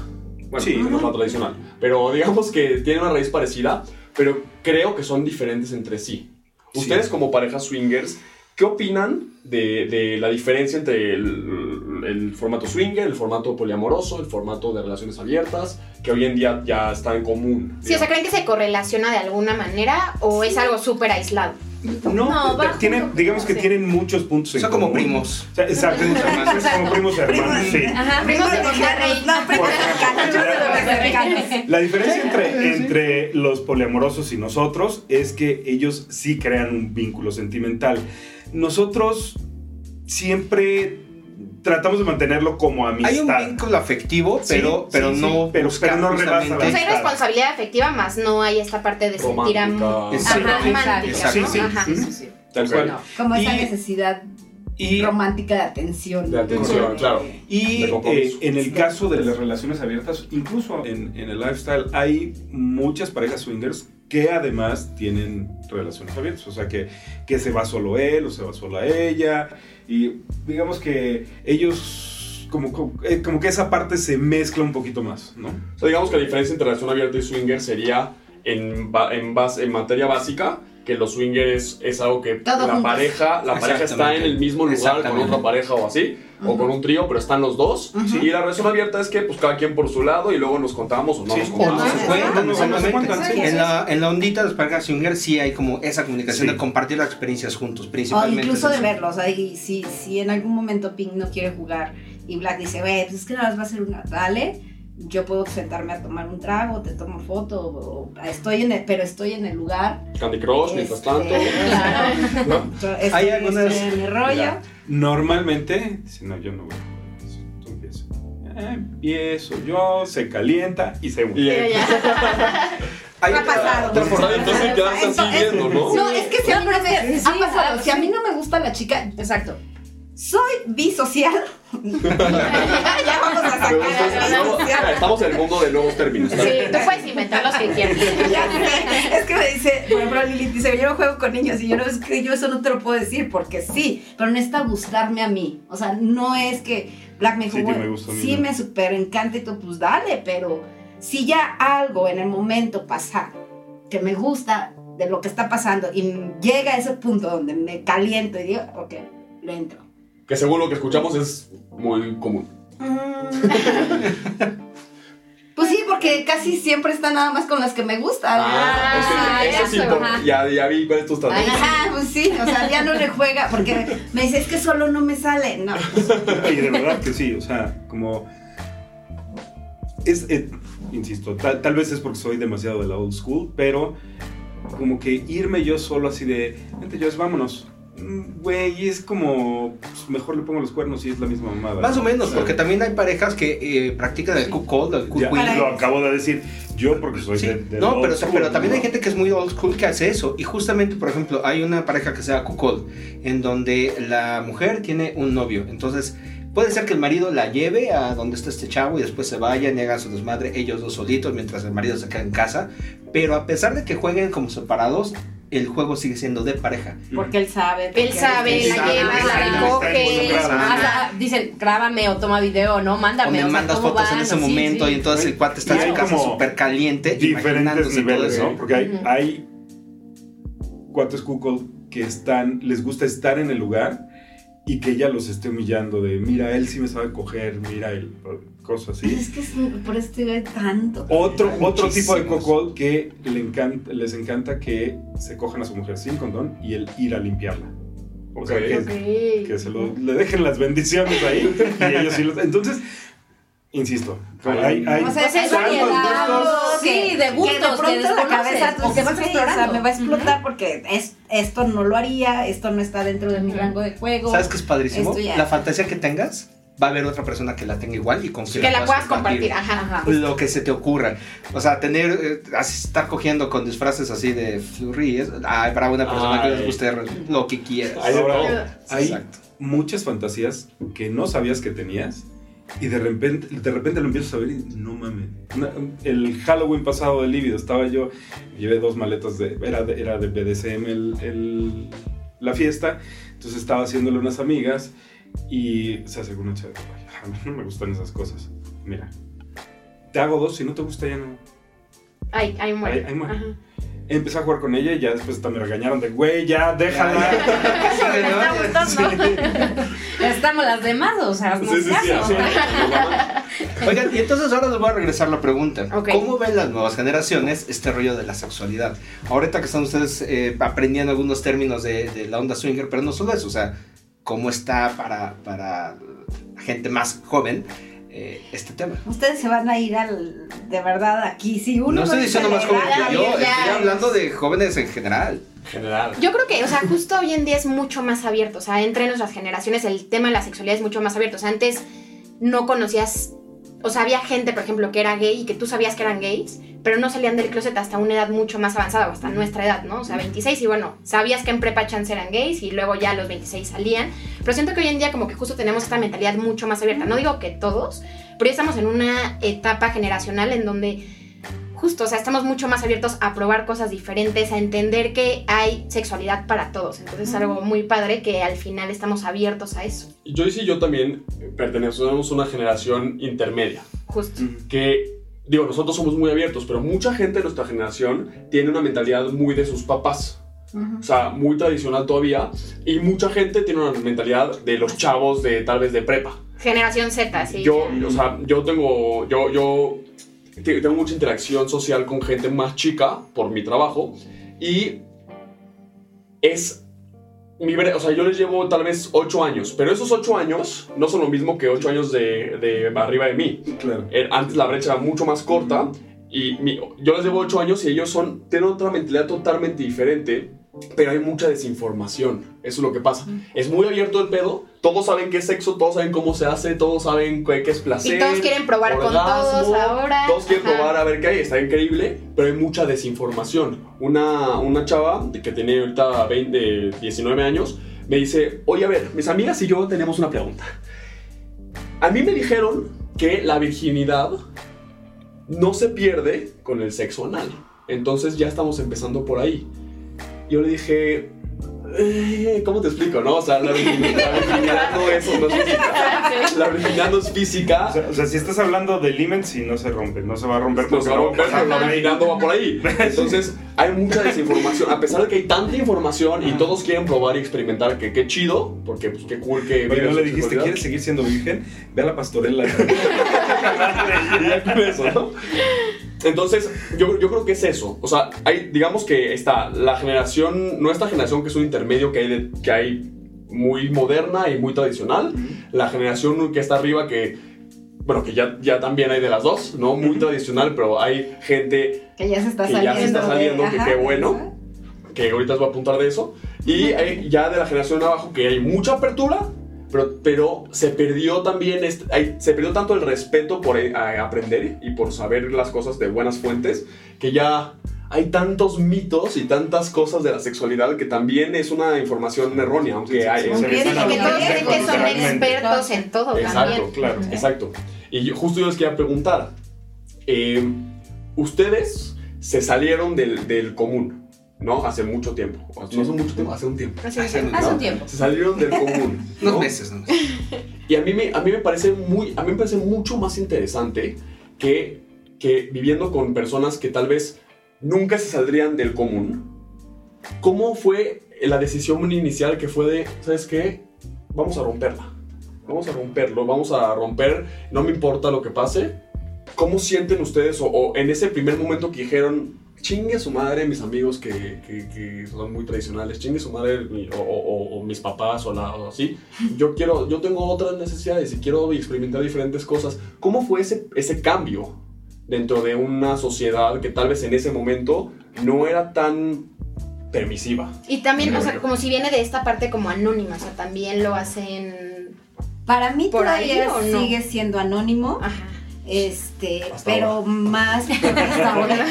S2: Bueno,
S3: Sí.
S2: no es la tradicional, pero digamos que tienen una raíz parecida, pero creo que son diferentes entre sí.
S3: Sí.
S2: Ustedes como pareja swingers, ¿qué opinan de, de la diferencia entre el, el formato swinger, el formato poliamoroso, el formato de relaciones abiertas, que hoy en día ya está en común?
S1: Sí, o sea, ¿creen que se correlaciona de alguna manera o es algo súper aislado?
S3: No,
S6: No,
S3: tienen, digamos que
S6: sí.
S3: tienen muchos puntos en
S4: Son como
S3: común.
S4: primos.
S3: O sea, exacto, como primos hermanos, sí.
S6: Ajá,
S1: Primos de Monterrey.
S5: No, primos mexicanos.
S3: La diferencia entre, entre los poliamorosos y nosotros es que ellos sí crean un vínculo sentimental. Nosotros siempre tratamos de mantenerlo como amistad.
S4: Hay un vínculo afectivo,
S3: Sí,
S4: pero,
S3: sí,
S4: pero
S3: sí,
S4: no.
S3: pero-
S4: buscar
S3: pero no rebasa
S1: Pues hay responsabilidad afectiva, más no hay esta parte de sentir am-
S2: Romántica.
S4: Exacto.
S1: Ajá, romántica. ¿no?
S3: Sí, sí.
S1: Ajá.
S6: Sí, sí, sí.
S3: Tal cual.
S6: No.
S5: Como esa necesidad
S3: Y,
S5: romántica de atención.
S2: De atención, claro.
S3: y eh, en el caso de las relaciones abiertas, incluso en, en el lifestyle, hay muchas parejas swingers que además tienen relaciones abiertas. O sea, que, que se va solo él o se va sola ella. Y digamos que ellos, como, como, eh, como que esa parte se mezcla un poquito más, ¿no?
S2: O sea, digamos que la diferencia entre relación abierta y swinger sería en, ba- en, base- en materia básica que los swingers es algo que
S5: Todo
S2: la
S5: juntos.
S2: pareja la pareja está en el mismo lugar con otra pareja o así o con un trío pero están los dos y la relación abierta es que pues cada quien por su lado y luego nos contamos o no
S3: Sí.
S2: nos
S4: O no
S2: contamos
S5: Ah.
S4: En la, en la ondita de las parejas swinger sí hay como esa comunicación
S3: Sí.
S4: de compartir las experiencias juntos,
S5: O
S4: principalmente.
S5: incluso
S4: es
S5: de verlos. Ahí, si, si en algún momento Pink no quiere jugar y Black dice, güey, pues es que nada más va a ser una, dale. Yo puedo sentarme a tomar un trago, te tomo foto, o, estoy en el, pero estoy en el lugar.
S2: Candy Crush mientras
S5: Este,
S2: tanto
S5: claro.
S2: ¿no?
S5: Estoy,
S4: Hay algunas-
S5: en mi rollo.
S3: Mira, Normalmente, si no, yo no voy. Tú empiezas. Eh, empiezo yo, se calienta y se
S1: ya.
S4: Hay
S5: Me ha pasado.
S2: otra forma, entonces
S5: Eso- eso-
S2: viendo ¿no?
S5: No, es que si a mí no me
S6: Sí,
S5: ha pasado,
S6: sí.
S5: si a mí no me gusta la chica,
S6: Exacto.
S5: Soy bisocial. ya, vamos a sacar
S2: estamos en el mundo de nuevos términos
S1: Sí, tú puedes inventar los que quieras.
S5: Es que me dice, por ejemplo, Lilith dice, yo no juego con niños y yo no es que yo eso no te lo puedo decir porque sí, pero necesita gustarme a mí. O sea, no es que Black me dijo,
S3: Sí que
S5: "Bueno,
S3: me gusta
S5: sí
S3: ¿no?"
S5: me super encanta y todo, pues dale, pero si ya algo en el momento pasa que me gusta de lo que está pasando y llega a ese punto donde me caliento y digo, ok, le entro.
S2: Que según lo que escuchamos es muy común
S5: Pues sí, porque casi siempre está nada más con las que me gustan.
S2: Ah, ese sí ya, ya vi cuál es tu estrategia
S5: Ajá, pues sí, o sea, ya no le juega, porque me dice, es que solo no me sale. No,
S3: Y de verdad que sí, o sea, como. Es, eh, insisto, tal, tal vez es porque soy demasiado de la old school, pero como que irme yo solo así de. Vente, yo vámonos. Mm, Güey, es como. pues, mejor le pongo los cuernos y es la misma mamada.
S4: Más o menos, porque también hay parejas que eh, practican el cuckold, el cuckwin.
S3: lo acabo de decir yo porque soy
S4: Sí,
S3: de, de
S4: no, pero,
S3: school,
S4: pero también
S3: ¿no?
S4: hay gente que es muy old school que hace eso. Y justamente, por ejemplo, hay una pareja que se llama Cuckold, en donde la mujer tiene un novio. Entonces, puede ser que el marido la lleve a donde está este chavo y después se vayan y hagan su desmadre ellos dos solitos mientras el marido se queda en casa. Pero a pesar de que jueguen como separados, el juego sigue siendo de pareja.
S5: porque él sabe.
S1: Él
S5: porque
S1: sabe,
S4: Él
S1: la
S4: él
S1: la.
S6: Hasta dicen, grábame o toma video, ¿no?
S4: O
S6: Mándame.
S4: me
S6: o sea,
S4: mandas
S6: ¿cómo
S4: fotos en ese
S6: Sí,
S4: momento
S6: sí.
S4: y entonces el cuate está en su casa súper caliente.
S3: diferentes niveles,
S4: todo
S3: ¿no?
S4: eso.
S3: Porque hay, cuates cuckold que están, les gusta estar en el lugar y que ella los esté humillando de, mira, él sí me sabe coger, mira, él, cosas así.
S5: es que es, por eso te tanto.
S3: Otro,
S4: Hay
S3: otro tipo de cuckold que le encanta, les encanta que se cojan a su mujer sin condón y él ir a limpiarla. O sea, que se lo, le dejen las bendiciones ahí y ellos sí los... Entonces, insisto, hay, hay,
S5: O sea,
S1: es
S5: gustos
S6: Sí, de gustos
S5: que de pronto
S6: que
S5: la cabeza
S6: o que vas
S5: dices, "Sí, o sea,
S6: explorando".
S5: me va a explotar porque es, esto no lo haría, esto no está dentro de mi
S6: Ujú.
S5: rango de juego.
S4: ¿Sabes qué es padrísimo? La fantasía que tengas, va a haber otra persona que la tenga igual y con quien
S1: Que la puedas compartir, ajá.
S6: Ajá.
S4: Lo que se te ocurra. O sea, tener, eh, así, estar cogiendo con disfraces así de flurry. para una persona que
S2: Ay.
S4: les guste lo que quieras.
S2: Hay
S3: hay
S4: Exacto.
S3: muchas fantasías que no sabías que tenías y de repente, de repente lo empiezas a ver y no mames. El Halloween pasado de Lívido estaba yo, llevé dos maletas de, era de, era de BDSM el, el- la fiesta, entonces estaba haciéndole unas amigas y se acercó una "Ay, a mí no me gustan esas cosas. Mira, te hago dos, si no te gusta ya no.
S1: Ay, ahí muere.
S3: Muere.
S1: Ajá.
S3: Empecé a jugar con ella y ya después hasta me regañaron de, güey, ya, déjala.
S1: Me está gustando.
S6: Estamos las demás, o sea, haznos
S2: Sí, sí.
S4: Oigan, y entonces ahora les voy a regresar la pregunta. ¿Cómo ven las nuevas generaciones este rollo de la sexualidad? Ahorita que están ustedes eh, aprendiendo algunos términos de, de la onda swinger, pero no solo eso, o sea, ¿cómo está para, para gente más joven eh, este tema?
S5: Ustedes se van a ir al, de verdad, aquí, si uno
S4: No estoy diciendo más joven que yo,
S1: ya,
S4: estoy hablando de jóvenes en general.
S2: General.
S1: Yo creo que, o sea, justo hoy en día es mucho más abierto. O sea, entre nuestras generaciones el tema de la sexualidad es mucho más abierto. O sea, antes no conocías. O sea, había gente, por ejemplo, que era gay y que tú sabías que eran gays, pero no salían del closet hasta una edad mucho más avanzada, o hasta nuestra edad, ¿no? O sea, 26 y bueno, sabías que en prepa chance eran gays y luego ya a los 26 salían. Pero siento que hoy en día como que justo tenemos esta mentalidad mucho más abierta. No digo que todos, pero ya estamos en una etapa generacional en donde justo, o sea, estamos mucho más abiertos a probar cosas diferentes, a entender que hay sexualidad para todos. Entonces es algo muy padre que al final estamos abiertos a eso.
S2: Joyce y yo también pertenecemos a una generación intermedia.
S1: Justo.
S2: Que, digo, nosotros somos muy abiertos, pero mucha gente de nuestra generación tiene una mentalidad muy de sus papás. O sea, muy tradicional todavía. Y mucha gente tiene una mentalidad de los chavos de tal vez de prepa.
S1: Generación Z, sí.
S2: Yo, o sea, yo tengo, yo, yo tengo mucha interacción social con gente más chica por mi trabajo y es mi bre- o sea, yo les llevo tal vez 8 años, pero esos 8 años no son lo mismo que 8 años de, de arriba de mí.
S3: Claro.
S2: Eh, Antes la brecha era mucho más corta y mi- yo les llevo 8 años y ellos son, tienen otra mentalidad totalmente diferente, pero hay mucha desinformación. Eso es lo que pasa. Es muy abierto el pedo, todos saben qué es sexo, todos saben cómo se hace, todos saben qué, qué es placer.
S1: Y todos quieren probar con todos ahora.
S2: Todos quieren
S1: Ajá.
S2: probar a ver qué hay, está increíble, pero hay mucha desinformación. Una, una chava que tiene ahorita 20, 19 años me dice, oye, a ver, mis amigas y yo tenemos una pregunta. A mí me dijeron que la virginidad no se pierde con el sexo anal. Entonces ya estamos empezando por ahí. Yo le dije, eh, ¿cómo te explico, no? O sea, la virginidad, la virginidad no es, no es física. La virginidad no es física.
S3: O sea, o sea, si estás hablando de limen, si no se rompe, no se va a romper.
S2: No se va a romper, pero la virginidad no va por ahí. Entonces, hay mucha desinformación. A pesar de que hay tanta información y todos quieren probar y experimentar, que qué chido, porque pues qué cool que
S3: Oye, no le dijiste. ¿quieres seguir siendo virgen? Ve a la pastorela.
S2: Y ya con eso, ¿no? Entonces, yo, yo creo que es eso. O sea, hay, digamos que está la generación, nuestra generación que es un intermedio que hay, de- que hay muy moderna y muy tradicional. La generación que está arriba que, bueno, que ya, ya también hay de las dos, ¿no? Muy tradicional, pero hay gente
S5: Que ya se está
S2: Que ya
S5: saliendo.
S2: se está
S5: de-
S2: saliendo, que
S5: ajá,
S2: qué bueno. que ahorita os voy a apuntar de eso. Y hay ya de la generación abajo que hay mucha apertura, pero, pero se perdió también, este- hay- se perdió tanto el respeto por eh, a- aprender y por saber las cosas de buenas fuentes, que ya hay tantos mitos y tantas cosas de la sexualidad que también es una información errónea, aunque hay...
S1: que todos creen que son expertos en todo
S2: Exacto,
S1: también.
S3: claro.
S2: Exacto. Y yo- justo yo les quería preguntar, eh, ustedes se salieron del, del común, ¿no? Hace mucho tiempo. O- No hace mucho tiempo, hace un tiempo.
S4: Hace-
S6: Hace
S2: ¿no?
S6: un tiempo.
S2: Se salieron del común.
S4: Unos
S2: ¿no?
S4: meses, ¿no?
S2: Y a mí, me, a mí me parece muy, a mí me parece mucho más interesante que, que viviendo con personas que tal vez nunca se saldrían del común. ¿Cómo fue la decisión inicial que fue de, ¿sabes qué? Vamos a romperla. Vamos a romperlo, vamos a romper, no me importa lo que pase. ¿Cómo sienten ustedes o, o en ese primer momento que dijeron, chingue a su madre mis amigos que, que- que son muy tradicionales, chingue a su madre mi- o, o- o mis papás o, la, o así? Yo quiero, yo tengo otras necesidades y quiero experimentar diferentes cosas. ¿Cómo fue ese, ese cambio dentro de una sociedad que tal vez en ese momento no era tan permisiva?
S1: Y también, o sea, como si viene de esta parte como anónima, o sea, también lo hacen...
S5: Para mí
S1: ¿Por ahí
S5: todavía
S1: o no?
S5: sigue siendo anónimo.
S1: Ajá.
S5: Este,
S2: Hasta
S5: pero más hasta ahora,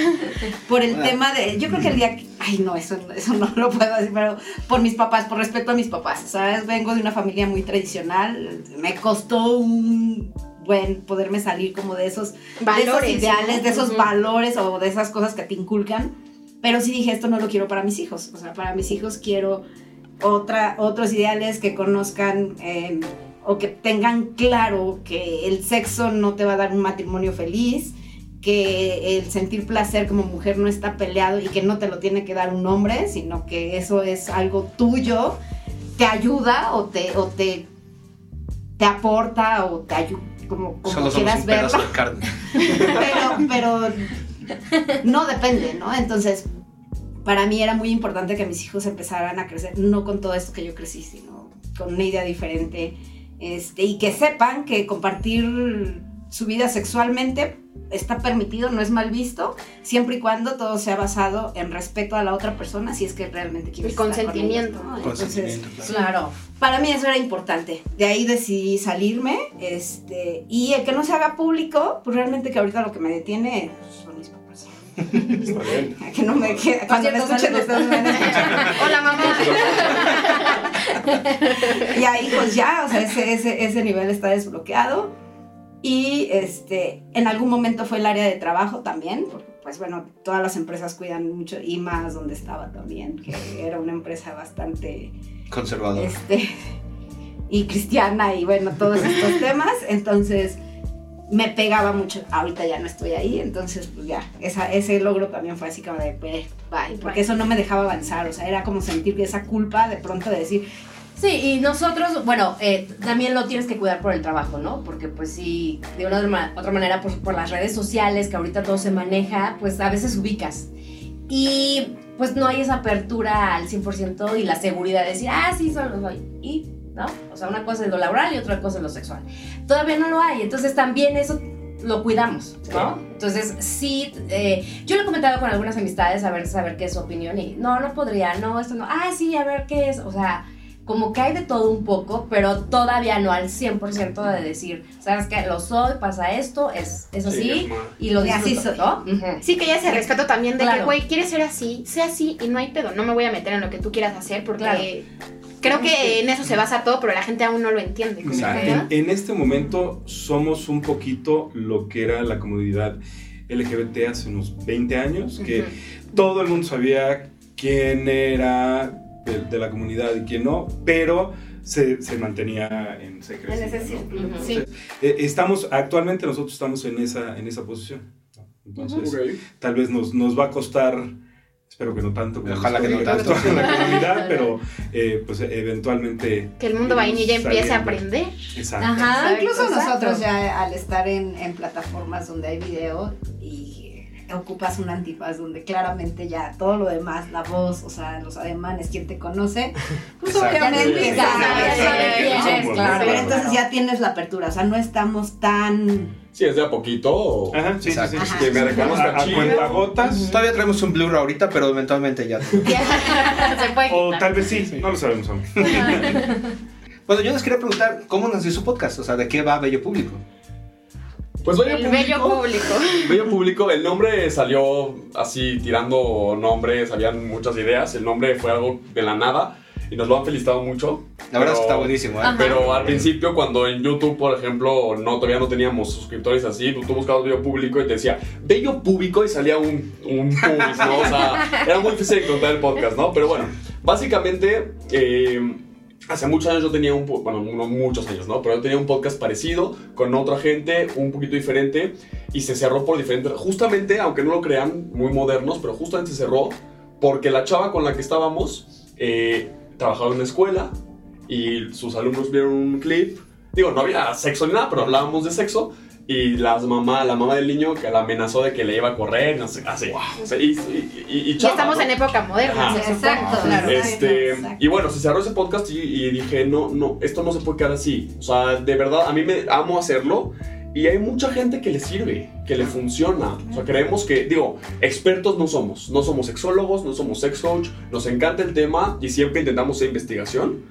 S5: por el
S4: Ah.
S5: tema de, yo creo que el día que, ay no, eso, eso no lo puedo decir, pero por mis papás, por respeto a mis papás, ¿sabes? Vengo de una familia muy tradicional, me costó un buen poderme salir como de esos, de esos
S1: Valores.
S5: ideales,
S1: ¿no?
S5: de esos valores o de esas cosas que te inculcan, pero sí dije, esto no lo quiero para mis hijos, o sea, para mis hijos quiero otra, otros ideales que conozcan eh, o que tengan claro que el sexo no te va a dar un matrimonio feliz, que el sentir placer como mujer no está peleado y que no te lo tiene que dar un hombre, sino que eso es algo tuyo, te ayuda o te, o te, te aporta o te ayuda, como, como
S4: Solo
S5: quieras verlo pero, pero no depende, ¿no? Entonces, para mí era muy importante que mis hijos empezaran a crecer, no con todo esto que yo crecí, sino con una idea diferente, este, y que sepan que compartir su vida sexualmente está permitido, no es mal visto, siempre y cuando todo sea basado en respeto a la otra persona, si es que realmente quieres
S1: El
S5: estar con
S1: consentimiento.
S5: ellos, ¿no? Entonces,
S4: Consentimiento, claro.
S6: Claro.
S5: para mí eso era importante. De ahí decidí salirme. Este, y el que no se haga público, pues realmente que ahorita lo que me detiene
S2: Está bien.
S5: A que no me que- cuando me escuchen ustedes me.
S1: Hola, mamá.
S5: Y ahí pues ya, o sea, ese, ese, ese nivel está desbloqueado. Y este, en algún momento fue el área de trabajo también, porque pues bueno, todas las empresas cuidan mucho, y más donde estaba también, que era una empresa bastante
S4: Conservador.
S5: este, y cristiana y bueno, todos estos temas. Entonces me pegaba mucho. Ahorita ya no estoy ahí, entonces pues ya, esa, ese logro también fue así como de, pues, bye, porque eso no me dejaba avanzar, o sea, era como sentir esa culpa de pronto de decir,
S6: Sí, y nosotros, bueno, eh, también lo tienes que cuidar por el trabajo, ¿no? Porque pues sí, de una otra ma- otra manera, por, por las redes sociales, que ahorita todo se maneja, pues a veces ubicas. Y pues no hay esa apertura al 100% y la seguridad de decir, ah, sí, solo soy. Y, ¿no? O sea, una cosa es lo laboral y otra cosa es lo sexual. Todavía no lo hay, entonces también eso lo cuidamos, ¿no? Entonces, sí, eh, yo lo he comentado con algunas amistades a ver, saber qué es su opinión y no, no podría, no, esto no, ah, sí, a ver qué es, o sea, como que hay de todo un poco, pero todavía no al 100% de decir, ¿sabes qué? Lo soy, pasa esto, es, es así
S2: Sí,
S6: y lo disfruto,
S5: soy.
S6: ¿no?
S1: Sí, que ya ese respeto también de que,
S6: Claro.
S1: güey, quieres ser así, sé así y no hay pedo. No me voy a meter en lo que tú quieras hacer porque
S6: Claro.
S1: Creo que en eso se basa todo, pero la gente aún no lo entiende. como
S3: Exacto.
S1: que,
S3: En, este momento somos un poquito lo que era la comunidad LGBT hace unos 20 años, que todo el mundo sabía quién era de, de la comunidad y quién no, pero se, se mantenía en secreto.
S5: En ese círculo,
S3: ¿no?
S1: sí.
S3: Entonces, eh, estamos, actualmente nosotros estamos en esa, en esa posición. Entonces, tal vez nos, nos va a costar, espero que no tanto, como
S4: Ojalá que no tanto.
S3: en la comunidad, pero eh, pues eventualmente...
S1: Que el mundo vainilla
S3: iremos
S1: empiece a aprender.
S3: Exacto.
S6: Ajá,
S5: incluso
S6: exacto.
S5: nosotros ya al estar en, en plataformas donde hay video y ocupas un antifaz donde claramente ya todo lo demás, la voz, o sea, los ademanes, quien te conoce, pues obviamente
S6: Ya ya
S5: entonces ya tienes la apertura, o sea, no estamos tan...
S2: Sí, es de a poquito.
S3: Ajá, sí, sí, sí,
S4: Exacto.
S3: sí.
S2: Que me
S3: a
S2: cachillo.
S3: cuentagotas.
S4: Todavía traemos un blur ahorita, pero eventualmente ya.
S1: se puede
S3: O tal vez sí, no lo sabemos aún.
S4: Bueno, yo les quería preguntar, ¿cómo nació su podcast? O sea, ¿de qué va Bello Público?
S2: Pues Bello
S1: El
S2: Público.
S1: bello público.
S2: Bello Público, el nombre salió así tirando nombres, habían muchas ideas. El nombre fue algo de la nada y nos lo han felicitado mucho.
S4: La verdad es que está buenísimo, ¿eh?
S6: Ajá.
S2: Pero al principio, cuando en YouTube, por ejemplo, no, todavía no teníamos suscriptores así, tú buscabas Bello Público y te decía Bello Público y salía un, un pubis, ¿no? O sea, era muy difícil encontrar el podcast, ¿no? Pero bueno, básicamente, eh, hace muchos años yo tenía un, bueno, no muchos años, ¿no? Pero yo tenía un podcast parecido con otra gente, un poquito diferente, y se cerró por diferentes, justamente, aunque no lo crean, muy modernos, pero justamente se cerró porque la chava con la que estábamos eh, trabajaba en una escuela y sus alumnos vieron un clip. Digo, no había sexo ni nada, pero hablábamos de sexo. Y las mamá, la mamá del niño que la amenazó de que le iba a correr, no sé, así. O sea, y, y, y- y
S1: Y
S2: chava,
S1: estamos
S2: ¿no?
S1: en época moderna. Se.
S5: Exacto,
S6: claro.
S2: Este,
S5: Exacto.
S2: y bueno, se cerró ese podcast y, y dije, no, no, esto no se puede quedar así. O sea, de verdad, a mí me amo hacerlo. Y hay mucha gente que le sirve, que le funciona. O sea, creemos que, digo, expertos no somos. No somos sexólogos, no somos sex coach. Nos encanta el tema y siempre intentamos hacer investigación.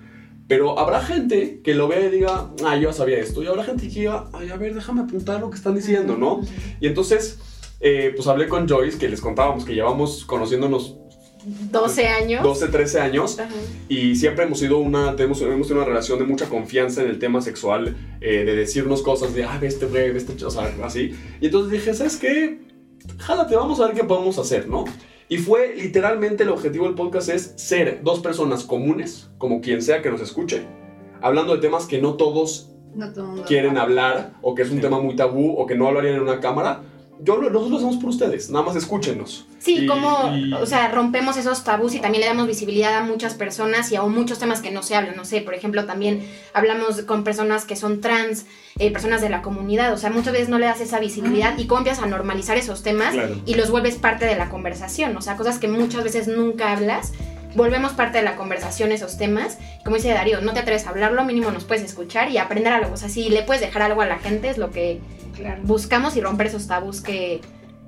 S2: Pero habrá gente que lo vea y diga, ah, yo sabía esto. Y habrá gente que diga, ay, a ver, déjame apuntar lo que están diciendo, ¿no? Y entonces, eh, pues hablé con Joyce, que les contábamos que llevamos conociéndonos
S1: 12 años.
S2: 12, 13 años.
S1: Ajá.
S2: Y siempre hemos sido una, tenemos, hemos tenido una relación de mucha confianza en el tema sexual, eh, de decirnos cosas de, ah, ve este güey, ve este ch-", o sea, así. Y entonces dije, ¿sabes qué? Jálate, vamos a ver qué podemos hacer, ¿no? Y fue literalmente el objetivo del podcast es ser dos personas comunes, como quien sea que nos escuche, hablando de temas que no todos
S5: No todo
S2: quieren hablar, o que es un tema muy tabú, o que no hablarían en una cámara. Yo, nosotros lo hacemos por ustedes, nada más escúchenos.
S1: Sí,
S2: Y-
S1: como,
S2: y-
S1: o sea, rompemos esos tabús y también le damos visibilidad a muchas personas y a muchos temas que no se hablan. No sé, por ejemplo, también hablamos con personas que son trans, eh, personas de la comunidad. O sea, muchas veces no le das esa visibilidad y cómo empiezas a normalizar esos temas
S3: Claro.
S1: y los vuelves parte de la conversación. O sea, cosas que muchas veces nunca hablas. Volvemos parte de la conversación esos temas. Como dice Darío, no te atreves a hablarlo, mínimo nos puedes escuchar y aprender algo. O sea, si le puedes dejar algo a la gente es lo que
S5: Claro.
S1: buscamos y romper esos tabús que,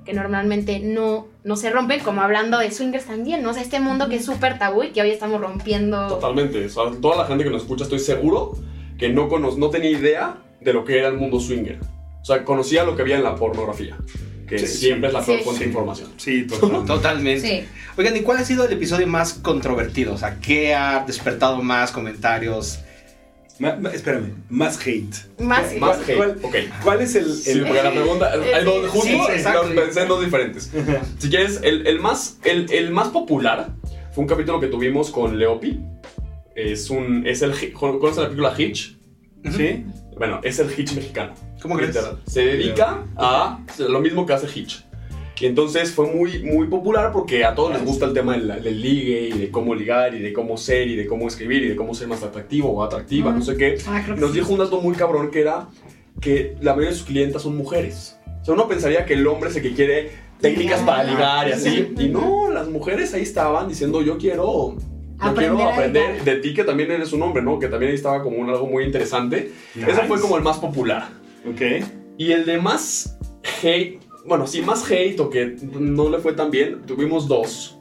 S1: que normalmente no, no se rompen, como hablando de swingers también, ¿no? O sea, este mundo que es súper tabú y que hoy estamos rompiendo.
S2: Totalmente. O sea, toda la gente que nos escucha, estoy seguro que no, cono- no tenía idea de lo que era el mundo swinger. O sea, conocía lo que había en la pornografía, que
S3: Sí,
S2: siempre es la
S1: sí,
S2: peor fuente
S3: sí.
S2: de información.
S3: Sí, totalmente.
S4: Totalmente.
S6: Sí.
S4: Oigan, ¿y cuál ha sido el episodio más controvertido? O sea, ¿qué ha despertado más comentarios?
S3: Ma- ma- espérame, más hate.
S1: Más,
S2: Más
S3: ¿Cuál-
S2: hate.
S3: cuál-
S2: Ok.
S3: ¿Cuál es el,
S2: Sí,
S3: el-
S2: porque la pregunta, hay dos, justo
S4: sí, exacto.
S2: lo pensé en dos diferentes. Si quieres, el, el más, el, el más popular fue un capítulo que tuvimos con Leopi. Es un, es el, ¿conoces la película Hitch?
S3: ¿Sí?
S2: Bueno, es el Hitch mexicano.
S4: ¿Cómo crees?
S2: Literal. Se dedica a lo mismo que hace Hitch. Y entonces fue muy, muy popular porque a todos les gusta el tema del, del ligue y de cómo ligar y de cómo ser y de cómo escribir y de cómo ser más atractivo o atractiva, no sé qué.
S5: Ah,
S2: Nos
S5: sí.
S2: dijo un dato muy cabrón que era que la mayoría de sus clientas son mujeres. O sea, uno pensaría que el hombre es el que quiere técnicas para ligar y así. Y no, las mujeres ahí estaban diciendo yo quiero... Yo
S5: Aprender
S2: quiero aprender de ti que también eres un hombre, ¿no? Que también ahí estaba como un, algo muy interesante. Ese fue
S3: Nice.
S2: como el más popular.
S3: Ok.
S2: Y el de más hate, bueno, sí, más hate o que no le fue tan bien, tuvimos dos.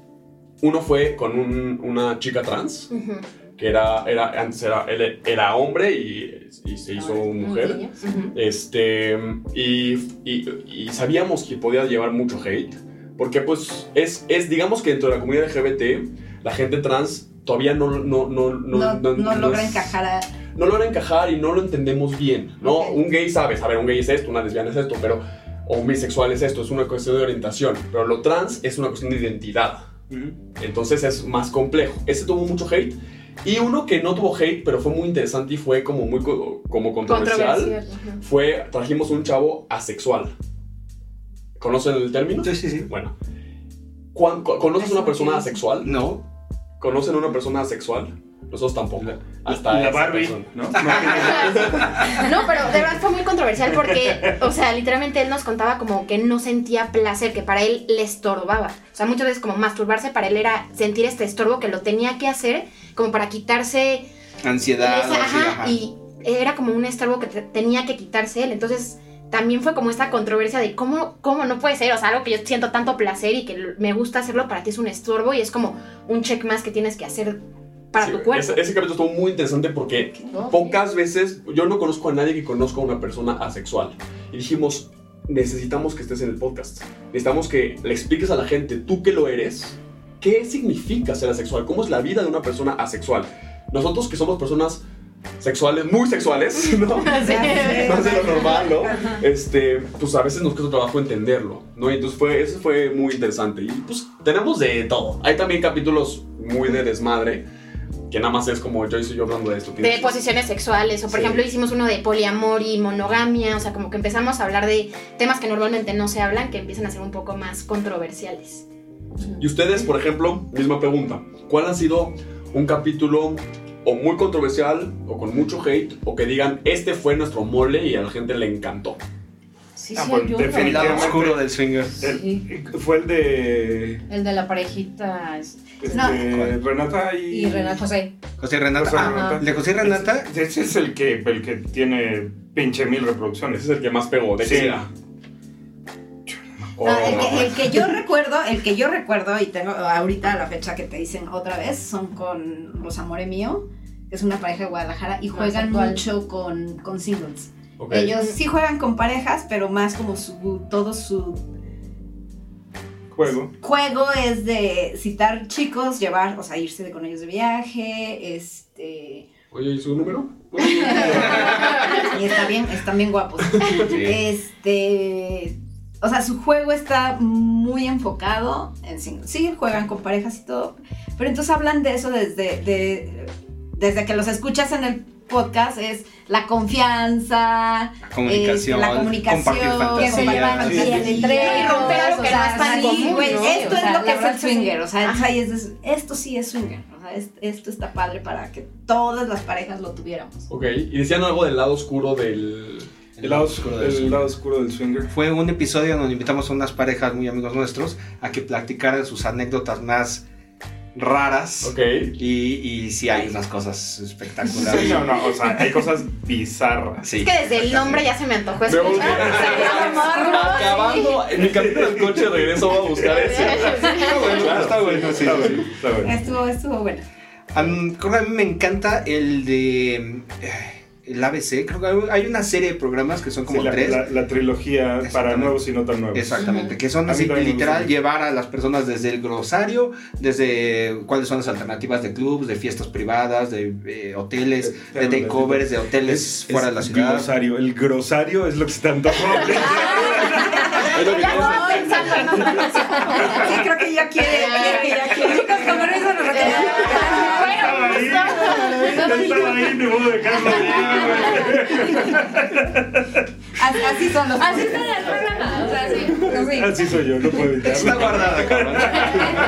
S2: Uno fue con un- una chica trans,
S1: Ujú.
S2: que era, era antes era, él era hombre y, y se hizo mujer.
S6: niño.
S2: Este, y, y- y sabíamos que podía llevar mucho hate, porque pues es, es, digamos que dentro de la comunidad LGBT, la gente trans todavía no, no, no,
S5: No, no, logra
S2: es-
S5: encajar a...
S2: no logra encajar y no lo entendemos bien, ¿no? Un gay sabes, a ver, un gay es esto, una lesbiana es esto, pero o un bisexual es esto, es una cuestión de orientación, pero lo trans es una cuestión de identidad. Entonces es más complejo. Ese tuvo mucho hate y uno que no tuvo hate, pero fue muy interesante y fue como muy co- como controversial,
S1: Controversial.
S2: fue trajimos un chavo asexual. ¿Conocen el término?
S4: Sí, sí, sí.
S2: Bueno. ¿Cuán- co- ¿Conoces una persona asexual?
S4: No.
S2: ¿Conocen una persona asexual? Nosotros tampoco. Hasta
S3: la Barbie,
S2: persona.
S3: ¿no?
S1: No, pero de verdad fue muy controversial porque, o sea, literalmente él nos contaba como que no sentía placer, que para él le estorbaba. O sea, muchas veces como masturbarse para él era sentir este estorbo que lo tenía que hacer como para quitarse
S4: Ansiedad.
S1: esa- ajá,
S4: ajá.
S1: y era como un estorbo que te- tenía que quitarse él. Entonces también fue como esta controversia de cómo, cómo no puede ser, o sea, algo que yo siento tanto placer y que me gusta hacerlo para ti es un estorbo y es como un check más que tienes que hacer para
S2: Sí,
S1: tu cuerpo.
S2: Ese, ese capítulo estuvo muy interesante porque
S6: No,
S2: pocas veces, yo no conozco a nadie que conozca a una persona asexual. Y dijimos, necesitamos que estés en el podcast. Necesitamos que le expliques a la gente, tú que lo eres, qué significa ser asexual, cómo es la vida de una persona asexual. Nosotros que somos personas sexuales, muy sexuales, ¿no? Más de lo normal, ¿no? Este, pues a veces nos cuesta trabajo entenderlo, ¿no? Y entonces fue, eso fue muy interesante. Y pues tenemos de todo. Hay también capítulos muy de desmadre, que nada más es como yo y yo hablando de esto.
S1: de posiciones sexuales, o por
S2: Sí.
S1: ejemplo hicimos uno de poliamor y monogamia, o sea, como que empezamos a hablar de temas que normalmente no se hablan, que empiezan a ser un poco más controversiales.
S2: Y ustedes, por ejemplo, misma pregunta. ¿Cuál ha sido un capítulo o muy controversial o con mucho hate o que digan, este fue nuestro mole y a la gente le encantó?
S6: Sí,
S3: Ah,
S6: sí,
S3: pues,
S6: hay uno,
S4: El
S3: definitivamente.
S4: lado oscuro del swinger.
S3: El- fue el de
S6: El de la parejita es-
S3: este,
S5: No.
S3: Renata y,
S6: y Renato José.
S4: José
S3: José
S4: Renata. Ah,
S3: Renata.
S4: de José Renata.
S3: Ese, ese es el que, el que tiene pinche mil reproducciones.
S2: Ese es el que más pegó. ¿De
S3: Sí.
S2: qué era?
S5: No, el, que, el que yo recuerdo, el que yo recuerdo y tengo ahorita la fecha que te dicen otra vez, son con Los Amore Mío, que es una pareja de Guadalajara, y
S6: Más
S5: juegan
S6: actual.
S5: mucho con, con singles. Ellos sí juegan con parejas, pero más como su, todo su
S3: juego.
S5: juego es de citar chicos, llevar, o sea, irse con ellos de viaje, este...
S2: Oye, ¿y su número?
S5: Y está bien, están bien guapos. Este. O sea, su juego está muy enfocado en singles. Sí, juegan con parejas y todo. Pero entonces hablan de eso desde, de- desde que los escuchas en el podcast. Es la confianza,
S4: La comunicación.
S5: la comunicación,
S4: Compartir
S6: que se llevan
S4: fantasías.
S6: bien entre
S1: Y romper algo que no es tan
S5: Sí,
S1: común,
S5: güey,
S1: ¿no?
S5: esto
S6: O sea,
S5: es lo que es el swinger.
S6: sí.
S5: O sea, es- esto sí es swinger. O sea, es- esto está padre para que todas las parejas lo tuviéramos.
S2: Ok. Y decían algo del lado oscuro del...
S3: El lado, oscuro del, el lado oscuro del swinger.
S4: Fue un episodio donde invitamos a unas parejas muy amigos nuestros a que platicaran sus anécdotas más raras.
S2: Ok.
S4: Y, y sí hay unas cosas espectaculares.
S3: Sí, no, no, o sea, hay cosas bizarras.
S4: Sí.
S1: Es que desde el nombre ya se me antojó escuchar.
S2: Acabando en mi camino del coche de regreso voy a buscar ese.
S4: Está bueno, está bueno, sí.
S3: Está bueno, está bueno.
S5: Estuvo, estuvo bueno.
S4: Am, creo que a mí me encanta el de. eh, El ABC. Creo que hay- una serie de programas que son como
S3: Sí, la,
S4: tres.
S3: la- la trilogía para nuevos y no tan nuevos.
S4: Exactamente, que son así literal llevar a las personas desde el glosario, desde cuáles son las alternativas de clubs, de fiestas privadas, de eh, hoteles, de
S3: Pero,
S4: takeovers, de hoteles
S3: Es-
S4: fuera
S3: es
S4: de la ciudad.
S3: Grosario. El grosario es lo que se te antojó.
S5: Sí, creo que ya quiere, que ya quiere. Chicos, con permiso, nos.
S3: Estaba ahí, estaba ahí, ni modo de dejarlo
S5: Así, así son los
S6: Así está el programa, o sea, sí.
S3: bien. Así soy yo, no puedo
S4: Está
S3: evitarlo.
S4: guardada, cabrón.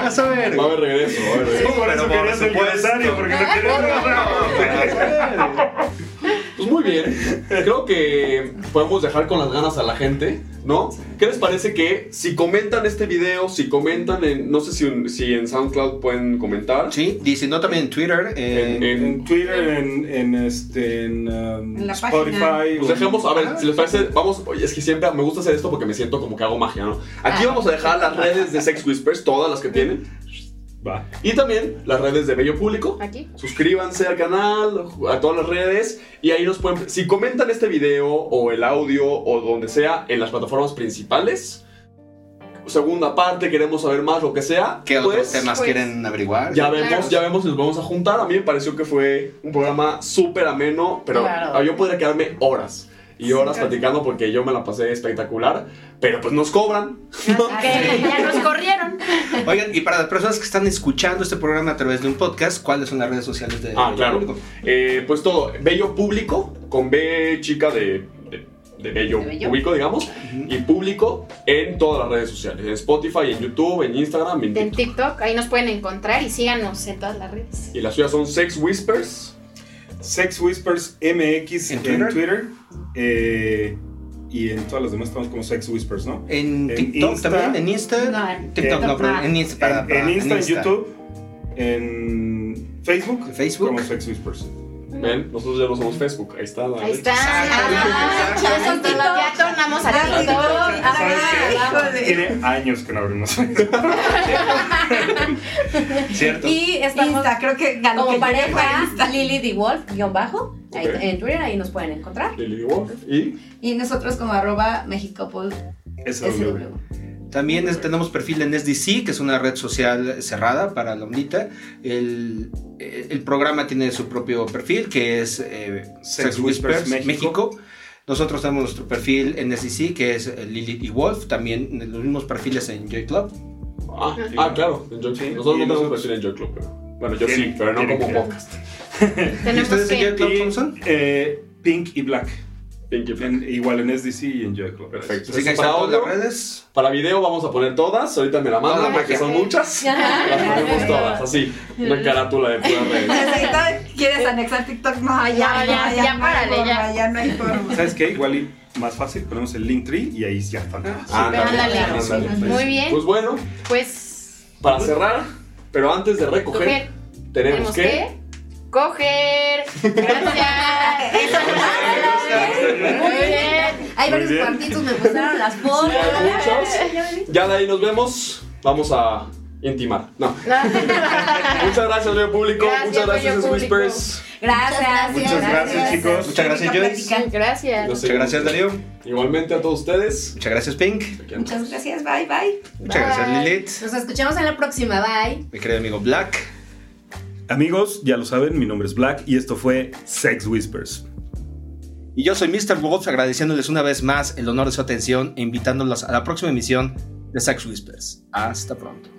S4: Vas a ver.
S2: Va a haber regreso, va a haber regreso.
S3: Por eso querías el grosario, porque no querías
S2: Pues muy bien. Creo que podemos dejar con las ganas a la gente, ¿no? ¿Qué les parece que si comentan este video, si comentan en, no sé si, si en SoundCloud pueden comentar?
S4: Sí, y si no también en Twitter.
S2: En- en-
S3: En Twitter, en, en, este, en, um,
S5: En la
S3: Spotify.
S5: página.
S2: Pues dejemos, a ver, si les parece, vamos, oye, es que siempre me gusta hacer esto porque me siento como que hago magia, ¿no? Aquí vamos a dejar las redes de Sex Whispers, todas las que tienen,
S3: Va.
S2: y también las redes de Bello Público.
S1: Aquí.
S2: Suscríbanse al canal, a todas las redes, y ahí nos pueden, si comentan este video o el audio o donde sea en las plataformas principales, segunda parte, queremos saber más, lo que sea,
S4: ¿Qué otros
S2: pues,
S4: temas
S1: pues,
S4: quieren averiguar?
S2: ya
S1: Claro.
S2: vemos, ya vemos si nos vamos a juntar. A mí me pareció que fue un programa súper ameno, pero
S6: Claro.
S2: yo podría quedarme horas y horas platicando porque yo me la pasé espectacular, pero pues nos cobran.
S1: Que ya nos corrieron.
S4: Oigan, y para las personas que están escuchando este programa a través de un podcast, ¿cuáles son las redes sociales de
S2: Ah,
S4: Bello
S2: claro.
S4: Público?
S2: Eh, pues todo, Bello Público, con B chica de, de, de Bello,
S6: De Bello.
S2: Público, digamos, y Público en todas las redes sociales, en Spotify, en YouTube, en Instagram, en
S1: En
S2: TikTok.
S1: TikTok, ahí nos pueden encontrar y síganos en todas las redes.
S2: Y las suyas son Sex Whispers.
S3: Sex Whispers MX
S4: ¿En
S3: en
S4: Twitter?
S3: Eh, y en todas las demás estamos como Sex Whispers, ¿no?
S4: En
S3: En
S4: TikTok
S3: Insta.
S4: también, en Insta.
S5: No, en
S4: TikTok no, pero
S5: no.
S4: en Insta. para-
S3: en,
S4: para-
S3: en Insta, en. YouTube, en Facebook,
S4: Facebook.
S3: como Sex Whispers.
S2: Ven, nosotros ya no somos Facebook. Ahí está. la
S1: Ahí está.
S5: Ah,
S1: ya, son TikTok, ya tornamos a TikTok. Ah.
S3: Tiene años que no abrimos.
S4: ¿Cierto?
S6: Y estamos
S5: Insta, creo que ganó
S6: como
S5: que
S6: pareja
S5: Insta.
S6: Lily the Wolf, guion bajo, ahí en Twitter, ahí nos pueden encontrar.
S2: Lily Wolf. Y
S5: Y nosotros como arroba Mexicopol
S3: SW.
S4: También es- tenemos perfil en SDC, que es una red social cerrada para la ondita. El, el programa tiene su propio perfil, que es eh, Sex, Whispers, México.
S3: México.
S4: Nosotros tenemos nuestro perfil en SDC, que es eh, Lilith y Wolf. También los mismos perfiles en Joy Club.
S2: Ah, ah, claro, en Joy
S3: Sí,
S2: Nosotros no tenemos
S3: nosotros-
S2: perfil en Joy Club, pero. Bueno, yo sí, pero no como podcast.
S4: ¿Y ustedes en Joy. Club
S3: Y,
S4: cómo son?
S3: eh, Pink y Black. En- igual en SDC y en Club.
S2: Perfecto.
S4: Así que
S2: para
S4: las redes.
S2: para video vamos a poner todas. Ahorita me la mandan porque son muchas. Las ponemos todas, así. Una carátula de puras redes.
S5: Necesita- ¿Quieres anexar TikTok? No, ya,
S1: Ya, ya,
S5: ya,
S1: ya,
S5: no hay forma,
S1: ya.
S5: ya no hay forma.
S3: ¿Sabes qué? Igual y más fácil, ponemos el link tree y ahí ya están todas.
S2: Ándale,
S1: Ándale.
S2: ándale.
S1: Muy bien.
S2: Pues bueno,
S1: Pues.
S2: para cerrar, pero antes de recoger,
S1: Coger.
S2: tenemos que.
S1: Coger. Gracias. Muy bien.
S6: Hay varios
S3: bien.
S6: cuartitos, me gustaron las fotos.
S2: Sí. Ya de ahí nos vemos. Vamos a intimar. No. Muchas gracias, Leo Público.
S1: Gracias,
S2: Muchas gracias. Whispers.
S6: Gracias.
S3: Muchas gracias, chicos.
S4: Muchas gracias, Joyce.
S1: Gracias.
S4: Muchas gracias, Darío.
S2: Igualmente a todos ustedes.
S4: Muchas gracias, Pink.
S5: Muchas gracias, bye, bye.
S4: Muchas gracias. Lilith.
S6: Nos escuchamos en la próxima. Bye.
S4: Mi querido amigo Black.
S3: Amigos, ya lo saben, mi nombre es Black y esto fue Sex Whispers.
S4: Y yo soy Mr. Wolf agradeciéndoles una vez más el honor de su atención e invitándolos a la próxima emisión de Sex Whispers. Hasta pronto.